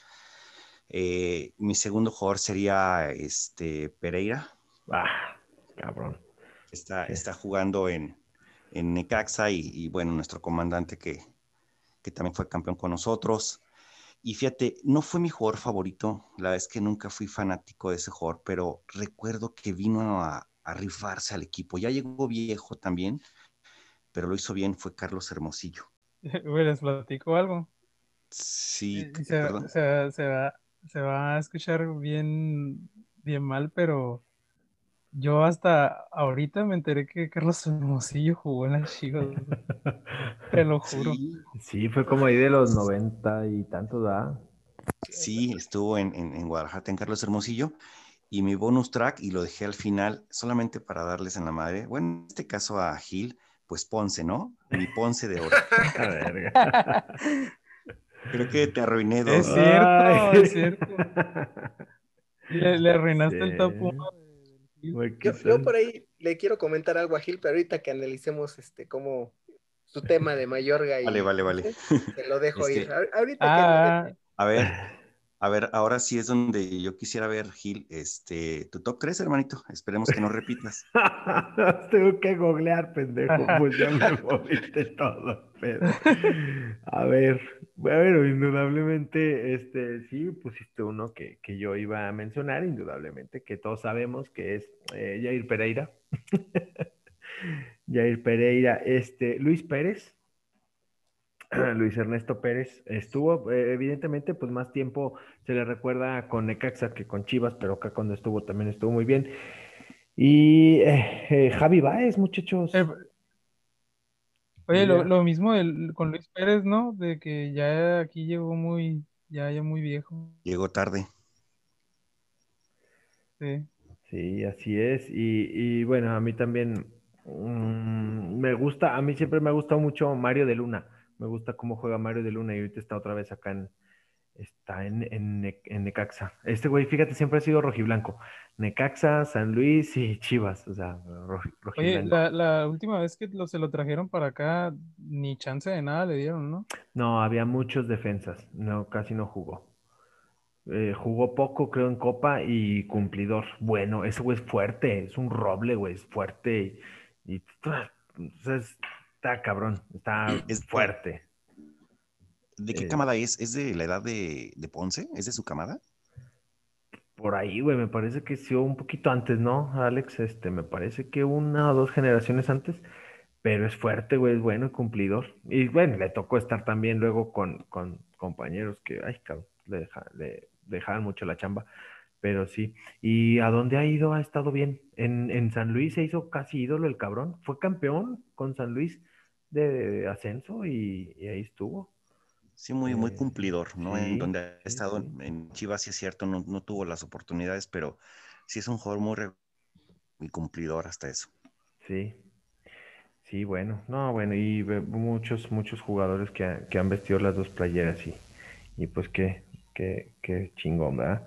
Eh, mi segundo jugador sería este, Pereira. Ah, cabrón. Está, está jugando en, en Necaxa y, bueno, nuestro comandante que, que también fue campeón con nosotros. Y fíjate, no fue mi jugador favorito, la verdad es que nunca fui fanático de ese jugador, pero recuerdo que vino a, rifarse al equipo. Ya llegó viejo también, pero lo hizo bien, fue Carlos Hermosillo. ¿Les platico algo? Sí, se, se, va, se va a escuchar bien, bien mal, pero yo hasta ahorita me enteré que Carlos Hermosillo jugó en las Chivas. Te lo juro. Sí. fue como ahí de los noventa y tanto da. Sí, estuvo en, en, Guadalajara en Carlos Hermosillo. Y mi bonus track, y lo dejé al final solamente para darles en la madre. Bueno, en este caso a Gil, pues Ponce, ¿no? Mi Ponce de oro. Creo que te arruiné dos. Es cierto, es cierto. Le, arruinaste el top 1 yo, por ahí le quiero comentar algo a Gil, pero ahorita que analicemos este cómo su tema de Mayorga y vale, vale, vale. te lo dejo ir. Ahorita ah. A ver, a ver, ahora sí es donde yo quisiera ver, Gil, este, tu top 3, hermanito. Esperemos que no repitas. Tengo que googlear, pendejo, pues ya me moviste todo. Pero... A ver, bueno, indudablemente, este, sí, pusiste uno que, que, yo iba a mencionar, indudablemente, que todos sabemos que es eh, Jair Pereira. Jair Pereira, este, Luis Pérez. Luis Ernesto Pérez estuvo, eh, evidentemente, pues más tiempo se le recuerda con Necaxa que con Chivas, pero acá cuando estuvo también estuvo muy bien. Y eh, Javi Baez, muchachos. Oye, lo, mismo con Luis Pérez, ¿no? De que ya aquí llegó muy, ya, ya muy viejo. Llegó tarde. Sí. Sí, así es. Y, bueno, a mí también mm, me gusta, a mí siempre me ha gustado mucho Mario de Luna. Me gusta cómo juega Mario de Luna y ahorita está otra vez acá en, está en, en, Necaxa. Este güey, fíjate, siempre ha sido rojiblanco. Necaxa, San Luis y Chivas, o sea, rojiblanco. Oye, la, última vez que lo, se lo trajeron para acá, ni chance de nada le dieron, ¿no? No, había muchos defensas, no, casi no jugó. Eh, jugó poco, creo, en Copa y cumplidor. Bueno, ese güey es fuerte, es un roble, güey, es fuerte y, está cabrón, está es fuerte. ¿De qué eh, camada es? ¿Es de la edad de, de Ponce? ¿Es de su camada? Por ahí, güey, me parece que sí, un poquito antes, ¿no, Alex? Este, me parece que una o dos generaciones antes, pero es fuerte, güey, es bueno y cumplidor. Y bueno, le tocó estar también luego con, con compañeros que, ay, cabrón, le, le dejaban mucho la chamba, pero sí. ¿Y a dónde ha ido? Ha estado bien. En, en San Luis se hizo casi ídolo el cabrón. Fue campeón con San Luis de, ascenso y ahí estuvo. Sí, muy, muy Eh, cumplidor, ¿no? En donde ha estado sí. en, Chivas, sí es cierto, no, no tuvo las oportunidades, pero sí es un jugador muy, re- muy cumplidor hasta eso. Sí, sí, bueno, no, bueno, y ve- muchos, muchos jugadores que, ha- que han vestido las dos playeras y, y pues qué, qué, qué chingón, ¿verdad?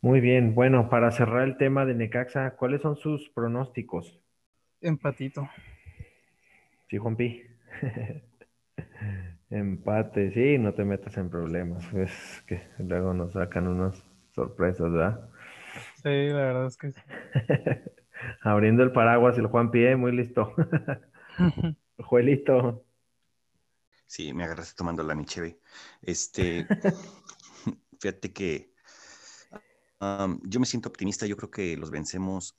Muy bien, bueno, para cerrar el tema de Necaxa, ¿cuáles son sus pronósticos? Empatito. Sí, Juanpi. Empate, sí, no te metas en problemas, es que luego nos sacan unas sorpresas, ¿verdad? Sí, la verdad es que sí. Abriendo el paraguas, el Juanpi, eh, muy listo. Juelito. Sí, me agarraste tomando la Micheve. Este, fíjate que yo me siento optimista, yo creo que los vencemos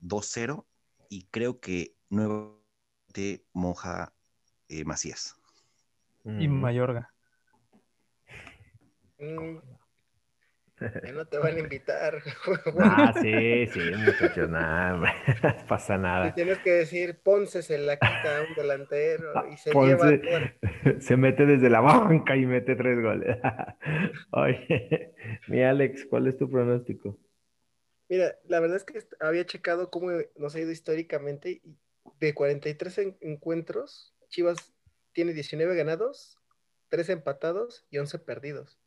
2-0 y creo que nuevamente moja eh, Macías. Y Mm. Mayorga. Mm, ya no te van a invitar. Ah, sí, sí, muchachos, nada, no pasa Y nada. tienes que decir, Ponce se la quita a un delantero y se Ponce lleva se mete desde la banca y mete tres goles. Oye, mi Alex, ¿cuál es tu pronóstico? Mira, la verdad es que había checado cómo nos ha ido históricamente y de 43 en- encuentros, Chivas tiene 19 ganados, 3 empatados y 11 perdidos.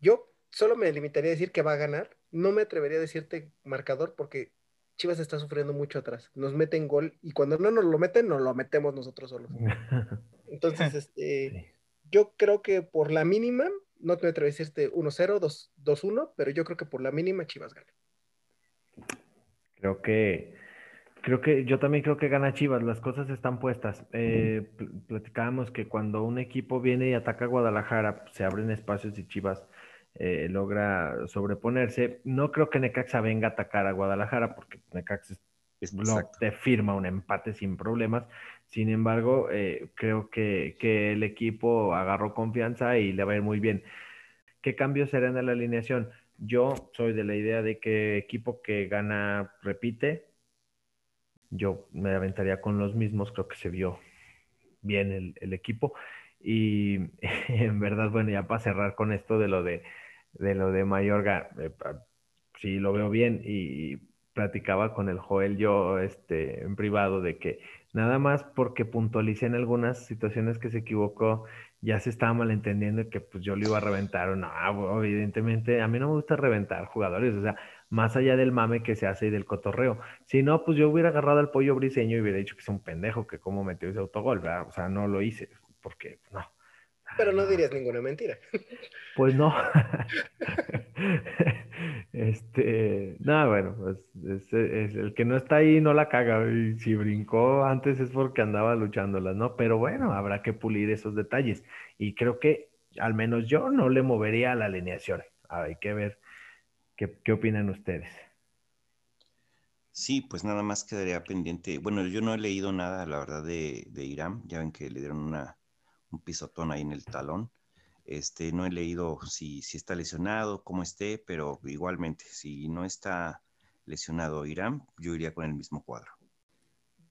Yo solo me limitaría a decir que va a ganar, no me atrevería a decirte marcador porque Chivas está sufriendo mucho atrás. Nos meten gol y cuando no nos lo meten, nos lo metemos nosotros solos. Entonces, este, Sí. yo creo que por la mínima, no te atrevo a decirte 1-0, 2- 2-1, pero yo creo que por la mínima Chivas gana. Creo que, creo que, yo también creo que gana Chivas, las cosas están puestas. Eh, pl- platicábamos que cuando un equipo viene y ataca a Guadalajara, se abren espacios y Chivas eh, logra sobreponerse. No creo que Necaxa venga a atacar a Guadalajara, porque Necaxa Exacto. te firma un empate sin problemas. Sin embargo, eh, creo que, que el equipo agarró confianza y le va a ir muy bien. ¿Qué cambios serán en la alineación? Yo soy de la idea de que equipo que gana repite. Yo me aventaría con los mismos, creo que se vio bien el, el equipo. Y en verdad, bueno, ya para cerrar con esto de lo de, de lo de Mayorga, eh, sí lo veo bien y platicaba con el Joel yo este, en privado de que nada más porque puntualicé en algunas situaciones que se equivocó, ya se estaba malentendiendo que pues yo lo iba a reventar. No, bueno, evidentemente a mí no me gusta reventar jugadores, o sea, más allá del mame que se hace y del cotorreo. Si no, pues yo hubiera agarrado al pollo briseño y hubiera dicho que es un pendejo, que cómo metió ese autogol, ¿verdad? O sea, no lo hice, porque no. Pero no dirías ninguna mentira. Pues no. Este, nada, bueno, pues es, es- el que no está ahí no la caga. Y si brincó antes es porque andaba luchándolas, ¿no? Pero bueno, habrá que pulir esos detalles. Y creo que al menos yo no le movería a la alineación. Hay que ver qué, qué opinan ustedes. Sí, pues nada más quedaría pendiente. Bueno, yo no he leído nada, la verdad, de, de Irán. Ya ven que le dieron una, un pisotón ahí en el talón. Este, no he leído si, si está lesionado, cómo esté, pero igualmente, si no está lesionado Irán, yo iría con el mismo cuadro.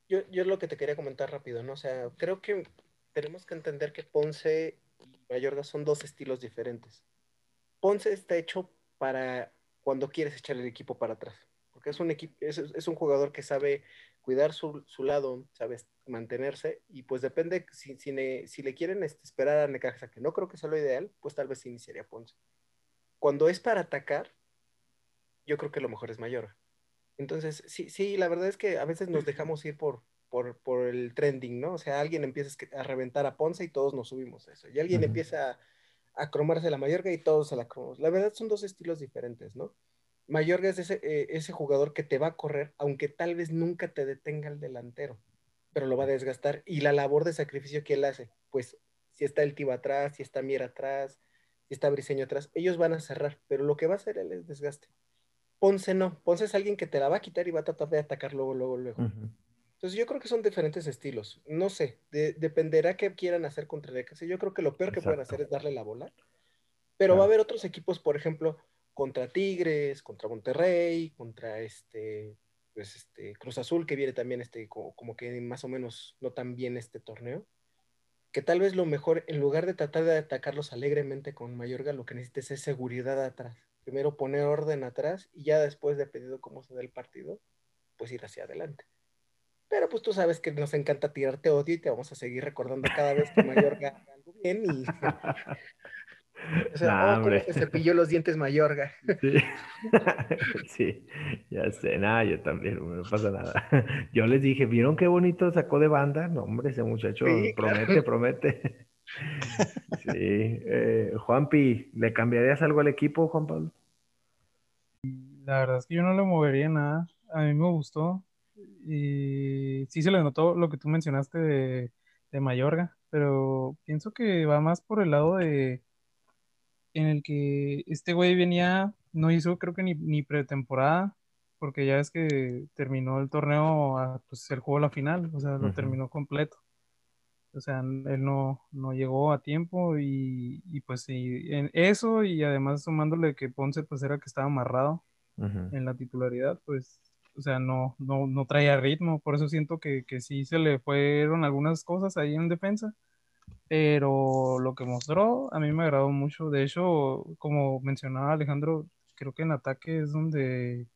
Yo, yo es lo que te quería comentar rápido, ¿no? O sea, creo que tenemos que entender que Ponce y Mayorga son dos estilos diferentes. Ponce está hecho para cuando quieres echar el equipo para atrás, porque es un equipo, es, es un jugador que sabe cuidar su, su lado, sabe mantenerse, y pues depende, si, si, le, si le quieren este, esperar a Necaxa, que no creo que sea lo ideal, pues tal vez iniciaría Ponce. Cuando es para atacar, yo creo que lo mejor es Mayorga. Entonces, sí, sí, la verdad es que a veces nos dejamos ir por, por, por el trending, ¿no? O sea, alguien empieza a reventar a Ponce y todos nos subimos a eso. Y alguien empieza a, a cromarse la Mayorga y todos se la cromamos. La verdad son dos estilos diferentes, ¿no? Mayorga es ese, eh, ese jugador que te va a correr, aunque tal vez nunca te detenga el delantero, pero lo va a desgastar. Y la labor de sacrificio que él hace, pues si está el Tiba atrás, si está Mier atrás, si está Briseño atrás, ellos van a cerrar, pero lo que va a hacer él es desgaste. Ponce no, Ponce es alguien que te la va a quitar y va a tratar de atacar luego, luego, luego. Entonces yo creo que son diferentes estilos. No sé, de- dependerá qué quieran hacer contra Necaxa. Yo creo que lo peor que pueden hacer es darle la bola. Pero va a haber otros equipos, por ejemplo, contra Tigres, contra Monterrey, contra este, pues este Cruz Azul, que viene también este, como, como que más o menos no tan bien este torneo. que tal vez lo mejor, en lugar de tratar de atacarlos alegremente con Mayorga, lo que necesites es seguridad atrás. Primero poner orden atrás y ya después, dependiendo cómo se da el partido, pues ir hacia adelante. Pero pues tú sabes que nos encanta tirarte odio y te vamos a seguir recordando cada vez que Mayorga haga algo bien y... O sea, oh, se cepilló los dientes Mayorga. Sí. sí, ya sé, nada, yo también, no pasa nada. Yo les dije, ¿vieron qué bonito sacó de banda? No, hombre, ese muchacho promete, promete. Sí. Eh, Juanpi, ¿le cambiarías algo al equipo, Juan Pablo? La verdad es que yo no le movería nada. A mí me gustó. Y sí se le notó lo que tú mencionaste de, de Mayorga, pero pienso que va más por el lado de en el que este güey venía, no hizo creo que ni, ni pretemporada, porque ya es que terminó el torneo, a, pues el juego la final, o sea, lo terminó completo. O sea, él no, no llegó a tiempo y, y pues sí, en eso y además sumándole que Ponce pues era que estaba amarrado en la titularidad, pues, o sea, no, no, no traía ritmo, por eso siento que, que sí se le fueron algunas cosas ahí en defensa pero lo que mostró a mí me agradó mucho. De hecho, como mencionaba Alejandro, creo que en ataque es donde,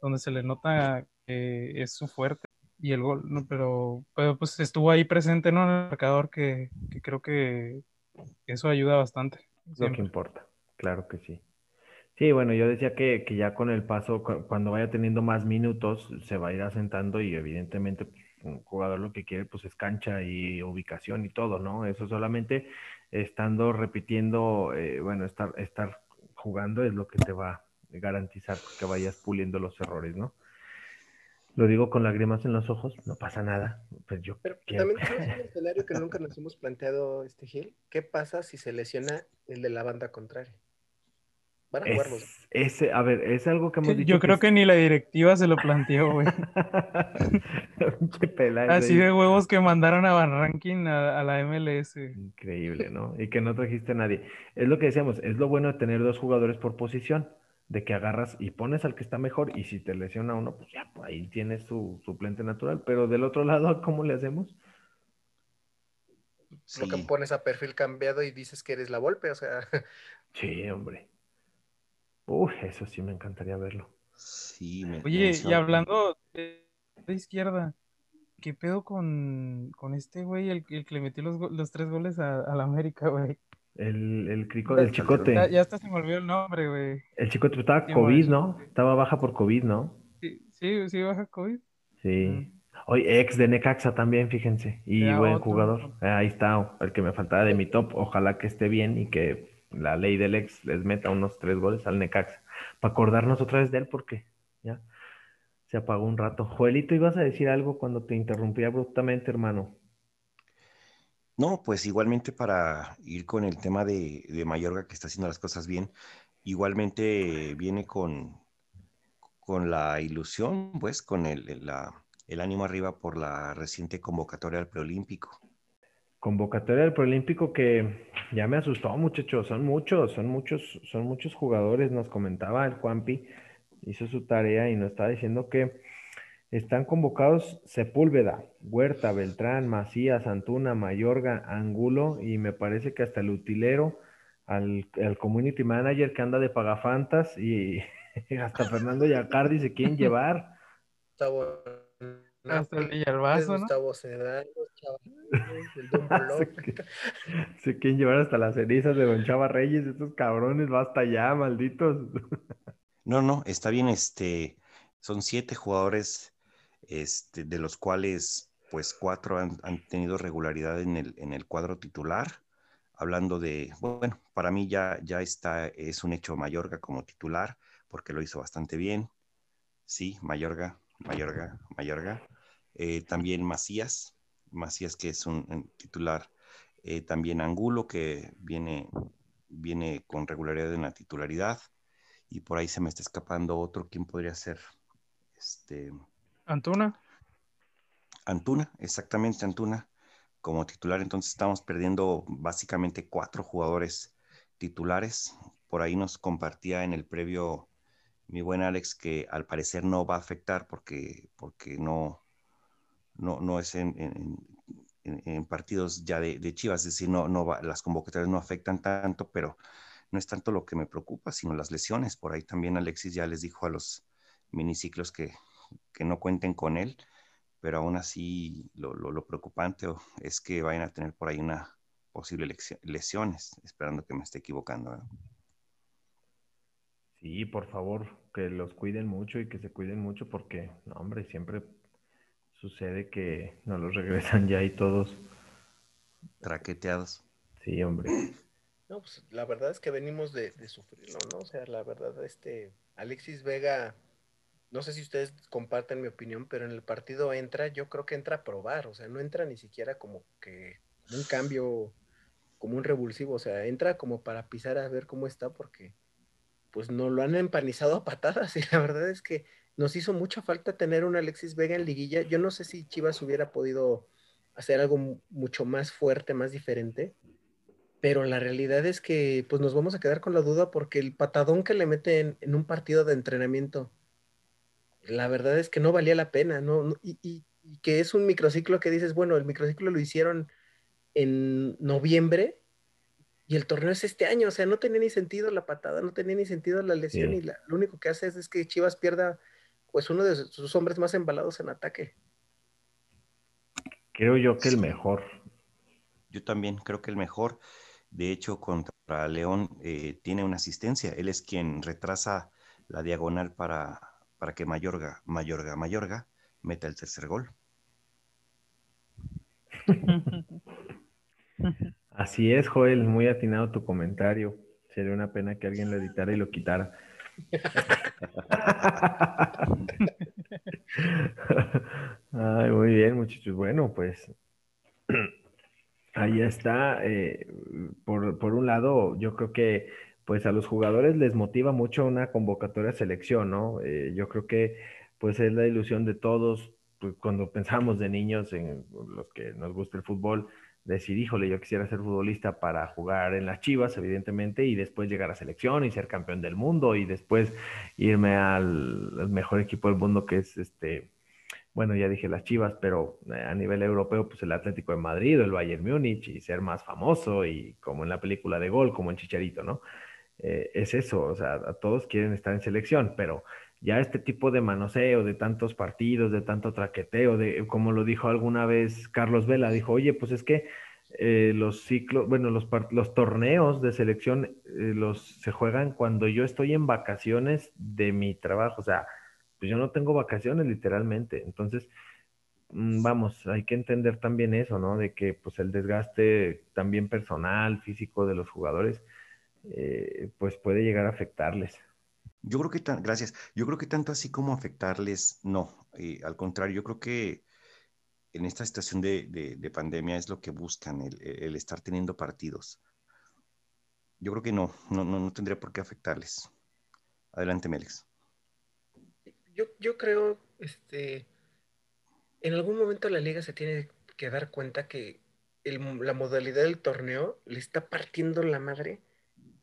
donde se le nota que es su fuerte y el gol, ¿no? pero, pues estuvo ahí presente ¿no? en el marcador que, que creo que eso ayuda bastante. Lo que importa, claro que sí. Sí, bueno, yo decía que, que ya con el paso, cuando vaya teniendo más minutos, se va a ir asentando y evidentemente pues, un jugador lo que quiere pues es cancha y ubicación y todo, ¿no? Eso solamente estando repitiendo, eh, bueno, estar, estar jugando es lo que te va a garantizar que vayas puliendo los errores, ¿no? Lo digo con lágrimas en los ojos, no pasa nada. Pues yo Pero también tenemos un escenario que nunca nos hemos planteado, este Gil. ¿Qué pasa si se lesiona el de la banda contraria? Van a Ese, a ver, es algo que hemos dicho. Yo creo que ni la directiva se lo planteó, güey. Así de huevos que mandaron a Van Ranking a, la MLS. Increíble, ¿no? Y que no trajiste a nadie. Es lo que decíamos, es lo bueno de tener dos jugadores por posición, de que agarras y pones al que está mejor, y si te lesiona uno, pues ya, pues ahí tienes su suplente natural. Pero del otro lado, ¿cómo le hacemos? Lo que pones a perfil cambiado y dices que eres la golpe, o sea. Sí, hombre. Uy, eso sí me encantaría verlo. Sí, me Oye, y hablando de, izquierda, ¿qué pedo con, con este güey, el, el, que le metió los, los tres goles a, la América, güey? El, el, crico, el chicote. Ya, ya, hasta se me olvidó el nombre, güey. El chicote estaba COVID, ¿no? Estaba baja por COVID, ¿no? Sí, sí, sí baja COVID. Sí. Hoy ex de Necaxa también, fíjense. Y buen jugador. ahí está, el que me faltaba de mi top. Ojalá que esté bien y que la ley del ex les meta unos tres goles al Necaxa. Para acordarnos otra vez de él, porque ya se apagó un rato. Joelito, ibas a decir algo cuando te interrumpí abruptamente, hermano. No, pues igualmente para ir con el tema de, de Mayorga que está haciendo las cosas bien, igualmente viene con, con la ilusión, pues, con el, el ánimo arriba por la reciente convocatoria al preolímpico. Convocatoria del Proolímpico que ya me asustó, muchachos. Son muchos, son muchos, son muchos jugadores. Nos comentaba el Juanpi, hizo su tarea y nos estaba diciendo que están convocados Sepúlveda, Huerta, Beltrán, Macías, Antuna, Mayorga, Angulo y me parece que hasta el utilero, al, community manager que anda de pagafantas y hasta Fernando Yacardi se quieren llevar. Hasta el Villalbazo, ¿no? Se, quieren llevar hasta las cenizas de Don Chava Reyes, estos cabrones, basta ya, malditos. No, no, está bien, este, son siete jugadores, este, de los cuales, pues, cuatro han, tenido regularidad en el, en el cuadro titular. Hablando de, bueno, para mí ya, ya está, es un hecho Mayorga como titular, porque lo hizo bastante bien. Sí, Mayorga, Mayorga, Mayorga. Eh, también Macías, Macías que es un, titular, eh, también Angulo que viene, viene con regularidad en la titularidad y por ahí se me está escapando otro, ¿quién podría ser? Este... Antuna. Antuna, exactamente Antuna como titular, entonces estamos perdiendo básicamente cuatro jugadores titulares. Por ahí nos compartía en el previo mi buen Alex que al parecer no va a afectar porque, porque no, no, no es en, en, partidos ya de, Chivas, es decir, no, no las convocatorias no afectan tanto, pero no es tanto lo que me preocupa, sino las lesiones. Por ahí también Alexis ya les dijo a los miniciclos que, que no cuenten con él, pero aún así lo, lo, preocupante es que vayan a tener por ahí una posible lesiones, esperando que me esté equivocando. Sí, por favor, que los cuiden mucho y que se cuiden mucho porque, no, hombre, siempre sucede que no los regresan ya y todos traqueteados. Sí, hombre. No, pues la verdad es que venimos de, sufrirlo, ¿no? O sea, la verdad, este, Alexis Vega, no sé si ustedes comparten mi opinión, pero en el partido entra, yo creo que entra a probar, o sea, no entra ni siquiera como que un cambio, como un revulsivo, o sea, entra como para pisar a ver cómo está, porque pues no lo han empanizado a patadas, y la verdad es que nos hizo mucha falta tener un Alexis Vega en liguilla. Yo no sé si Chivas hubiera podido hacer algo mucho más fuerte, más diferente, pero la realidad es que pues nos vamos a quedar con la duda porque el patadón que le meten en, un partido de entrenamiento, la verdad es que no valía la pena, ¿no? y, que es un microciclo que dices, bueno, el microciclo lo hicieron en noviembre y el torneo es este año, o sea, no tenía ni sentido la patada, no tenía ni sentido la lesión y lo único que hace es, que Chivas pierda pues uno de sus hombres más embalados en ataque. Creo yo que el mejor. Yo también creo que el mejor. De hecho, contra León eh, tiene una asistencia. Él es quien retrasa la diagonal para, para que Mayorga, Mayorga, Mayorga meta el tercer gol. Así es, Joel, muy atinado tu comentario. Sería una pena que alguien lo editara y lo quitara. Ay, muy bien, muchachos. Bueno, pues Ahí está. Eh, por, por, un lado, yo creo que pues a los jugadores les motiva mucho una convocatoria selección, ¿no? Eh, yo creo que pues es la ilusión de todos, pues, cuando pensamos de niños en los que nos gusta el fútbol, decir, híjole, yo quisiera ser futbolista para jugar en las Chivas, evidentemente, y después llegar a selección y ser campeón del mundo y después irme al mejor equipo del mundo que es este bueno, ya dije las Chivas, pero eh, a nivel europeo, pues el Atlético de Madrid o el Bayern Múnich y ser más famoso y como en la película de Gol, como en Chicharito, ¿no? Eh, es eso, o sea, todos quieren estar en selección, pero ya este tipo de manoseo, de tantos partidos, de tanto traqueteo, de como lo dijo alguna vez Carlos Vela, dijo, oye, pues es que eh, los ciclos, bueno, los, los torneos de selección los se juegan cuando yo estoy en vacaciones de mi trabajo, o sea, pues yo no tengo vacaciones literalmente. Entonces, mm, vamos, hay que entender también eso, ¿no? De que pues el desgaste también personal, físico de los jugadores, eh, pues puede llegar a afectarles. Yo creo que, tan, gracias, yo creo que tanto así como afectarles, no, eh, al contrario, yo creo que en esta situación de, pandemia es lo que buscan, el, estar teniendo partidos. Yo creo que no, no, no, no tendría por qué afectarles. Adelante, Mélix yo, yo creo, este, en algún momento la liga se tiene que dar cuenta que la modalidad del torneo le está partiendo la madre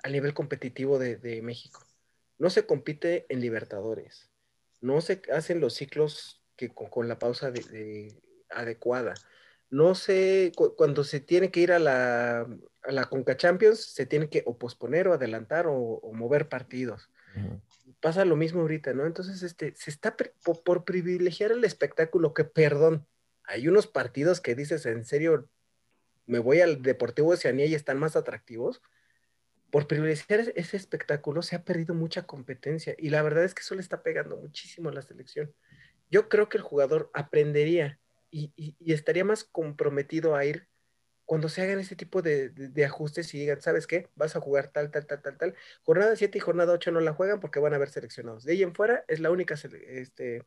a nivel competitivo de, México. No se compite en Libertadores, no se hacen los ciclos que con, la pausa adecuada. No sé, cuando se tiene que ir a la, a la Conca Champions, se tiene que o posponer o adelantar o, mover partidos pasa lo mismo ahorita, ¿no? Entonces, este, se está por, privilegiar el espectáculo, que perdón, hay unos partidos que dices, en serio, me voy al Deportivo Oceanía y están más atractivos. Por privilegiar ese espectáculo se ha perdido mucha competencia y la verdad es que eso le está pegando muchísimo a la selección. Yo creo que el jugador aprendería y estaría más comprometido a ir cuando se hagan ese tipo de, ajustes y digan, ¿sabes qué? Vas a jugar tal, tal, tal, tal, tal. Jornada 7 y jornada 8 no la juegan porque van a haber seleccionados. De ahí en fuera es la única, este,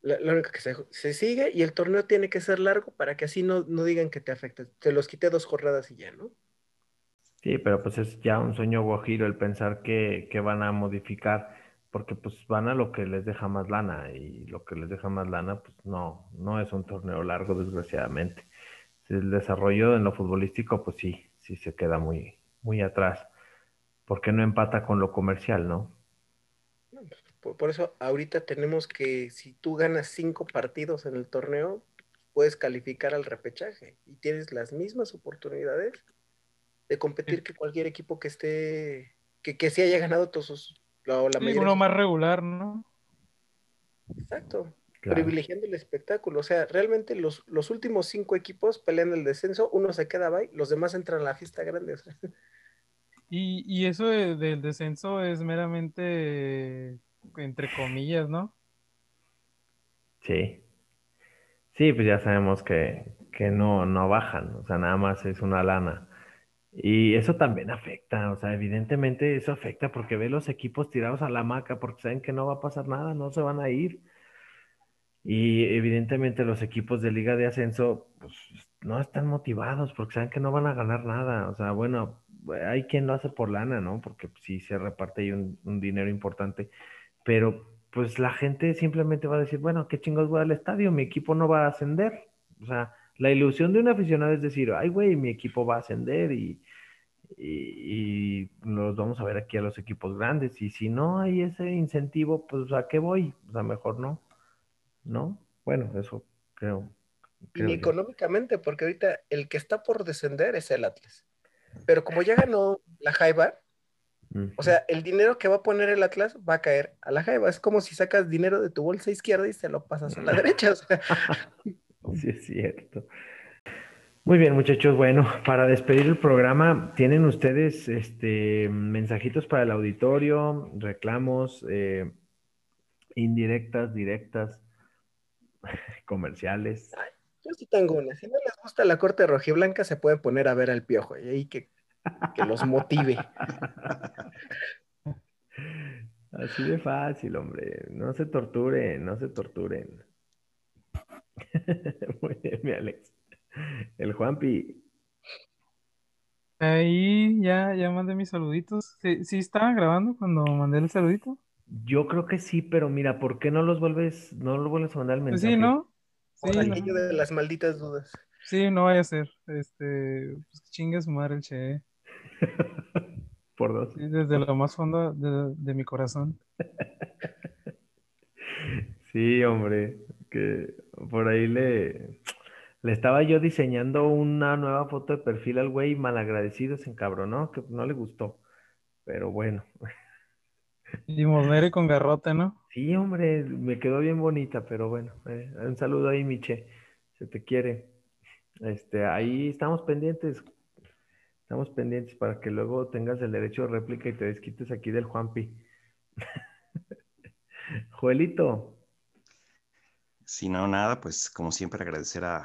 la, única que se, sigue y el torneo tiene que ser largo para que así no, digan que te afecta. Te los quité dos jornadas y ya, ¿no? Sí, pero pues es ya un sueño guajiro el pensar que, que van a modificar porque pues van a lo que les deja más lana y lo que les deja más lana pues no, no es un torneo largo desgraciadamente el desarrollo en lo futbolístico, pues sí, sí se queda muy, muy atrás. porque no empata con lo comercial, no? Por, eso ahorita tenemos que, si tú ganas cinco partidos en el torneo, puedes calificar al repechaje y tienes las mismas oportunidades de competir que cualquier equipo que esté, que, que sí haya ganado todos sus, la, la Sí, uno más regular, ¿no? Exacto. Claro. Privilegiando el espectáculo. O sea, realmente los, los últimos cinco equipos pelean el descenso, uno se queda bye, los demás entran a la fiesta grande. o sea. Y, y eso de- del descenso es meramente entre comillas, ¿no? Sí. Sí, pues ya sabemos que, que no, no bajan, o sea, nada más es una lana. Y eso también afecta, o sea, evidentemente eso afecta porque ve los equipos tirados a la hamaca porque saben que no va a pasar nada, no se van a ir. Y evidentemente los equipos de Liga de Ascenso pues, no están motivados porque saben que no van a ganar nada. O sea, bueno, hay quien lo hace por lana, ¿no? Porque sí se reparte ahí un, un dinero importante, pero pues la gente simplemente va a decir, bueno, qué chingos voy al estadio, mi equipo no va a ascender. O sea, la ilusión de un aficionado es decir, ay, güey, mi equipo va a ascender y, y, y los vamos a ver aquí a los equipos grandes. Y si no hay ese incentivo, pues ¿a qué voy? O sea, mejor no. ¿No? Bueno, eso creo. Y creo yo. económicamente, porque ahorita el que está por descender es el Atlas. Pero como ya ganó la Jaiba, Ujú. o sea, el dinero que va a poner el Atlas va a caer a la Jaiba. Es como si sacas dinero de tu bolsa izquierda y se lo pasas a la derecha. o sea. Sí, es cierto. Muy bien, muchachos. Bueno, para despedir el programa, ¿tienen ustedes este mensajitos para el auditorio, reclamos, eh, indirectas, directas, comerciales? Yo sí tengo una. Si no les gusta la corte rojiblanca, se pueden poner a ver al piojo y ahí que, que los motive. Así de fácil, hombre. No se torturen, no se torturen. Muy bien, mi Alex. El Juanpi. Ahí ya, ya mandé mis saluditos. ¿Sí, sí estaban grabando cuando mandé el saludito? Yo creo que sí, pero mira, ¿por qué no los vuelves, no los vuelves a mandar el Pues mensaje? sí, ¿no? Sí, Por no. de las malditas dudas. Sí, no vaya a ser. Este, pues chingue su madre el Che. Por dos. Sí, desde lo más fondo de, de mi corazón. Sí, hombre, que por ahí le, le estaba yo diseñando una nueva foto de perfil al güey malagradecido, se encabronó, que no le gustó. Pero bueno, Limosnero y con garrote, ¿no? sí, hombre, me quedó bien bonita, pero bueno, eh, un saludo ahí, Miche, se te quiere. Este, ahí estamos pendientes, estamos pendientes para que luego tengas el derecho de réplica y te desquites aquí del Juanpi. Joelito. Si no, nada, pues como siempre agradecer a,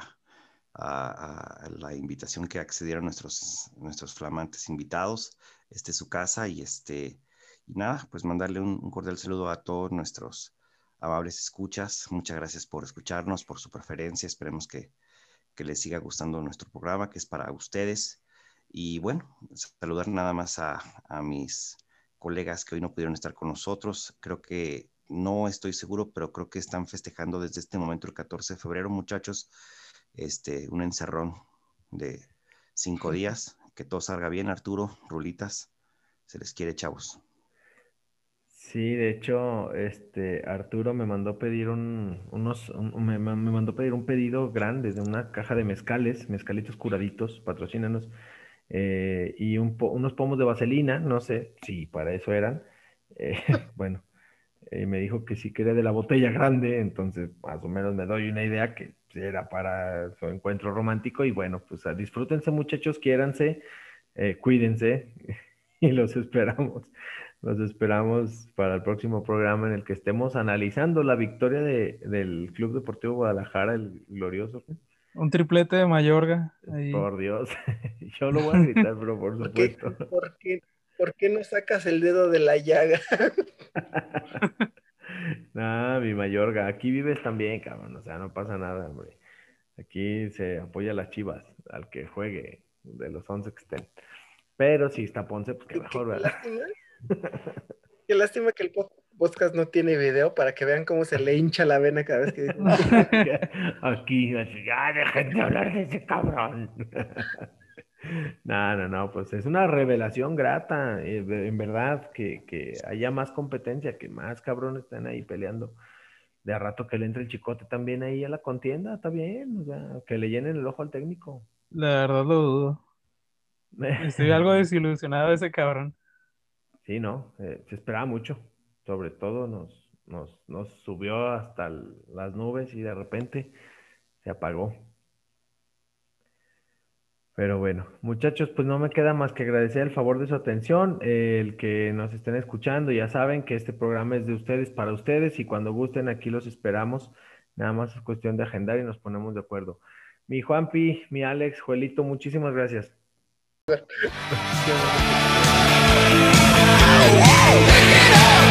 a- la invitación que accedieron nuestros, nuestros flamantes invitados. Este es su casa y este, y nada, pues mandarle un, un cordial saludo a todos nuestros amables escuchas. Muchas gracias por escucharnos, por su preferencia. Esperemos que, que les siga gustando nuestro programa, que es para ustedes. Y bueno, saludar nada más a, a mis colegas que hoy no pudieron estar con nosotros. Creo que no estoy seguro, pero creo que están festejando desde este momento el 14 de febrero, muchachos, este, un encerrón de cinco días. Que todo salga bien, Arturo, Rulitas. Se les quiere, chavos. Sí, de hecho, este Arturo me mandó pedir un, unos, un- me, me- mandó pedir un pedido grande de una caja de mezcales, mezcalitos curaditos, patrocínanos, eh, y un unos pomos de vaselina, no sé si para eso eran. eh, bueno, eh, me dijo que si quería de la botella grande, entonces más o menos me doy una idea que era para su encuentro romántico y bueno, pues ah, disfrútense muchachos, quiéranse, eh, cuídense y los esperamos. Los esperamos para el próximo programa en el que estemos analizando la victoria de- del Club Deportivo Guadalajara, el glorioso. Un triplete de Mayorga. Ahí. Por Dios, yo lo voy a gritar, pero por ¿Por qué, supuesto. por qué- por qué no sacas el dedo de la llaga? Ah, mi Mayorga, aquí vives también, cabrón, o sea, no pasa nada, hombre. Aquí se apoya a las chivas, al que juegue, de los 11 que estén. Pero si está Ponce, pues qué Qué- mejor, qué ¿verdad? lástima. Qué lástima que el po- podcast no tiene video para que vean cómo se le hincha la vena cada vez que dice. Aquí, así, ya dejen de hablar de ese cabrón. No, no, no, pues es una revelación grata, eh, en verdad, que, que haya más competencia, que más cabrones estén ahí peleando. de a rato que le entre el chicote también ahí a la contienda, está bien, que le llenen el ojo al técnico. La verdad lo dudo. Estoy algo desilusionado de ese cabrón. Sí, no, eh, se esperaba mucho. Sobre todo nos, nos, nos subió hasta las nubes y de repente se apagó. Pero bueno, muchachos, pues no me queda más que agradecer el favor de su atención, el que nos estén escuchando. Ya saben que este programa es de ustedes para ustedes y cuando gusten aquí los esperamos. Nada más es cuestión de agendar y nos ponemos de acuerdo. Mi Juanpi, mi Alex, Juelito, muchísimas gracias.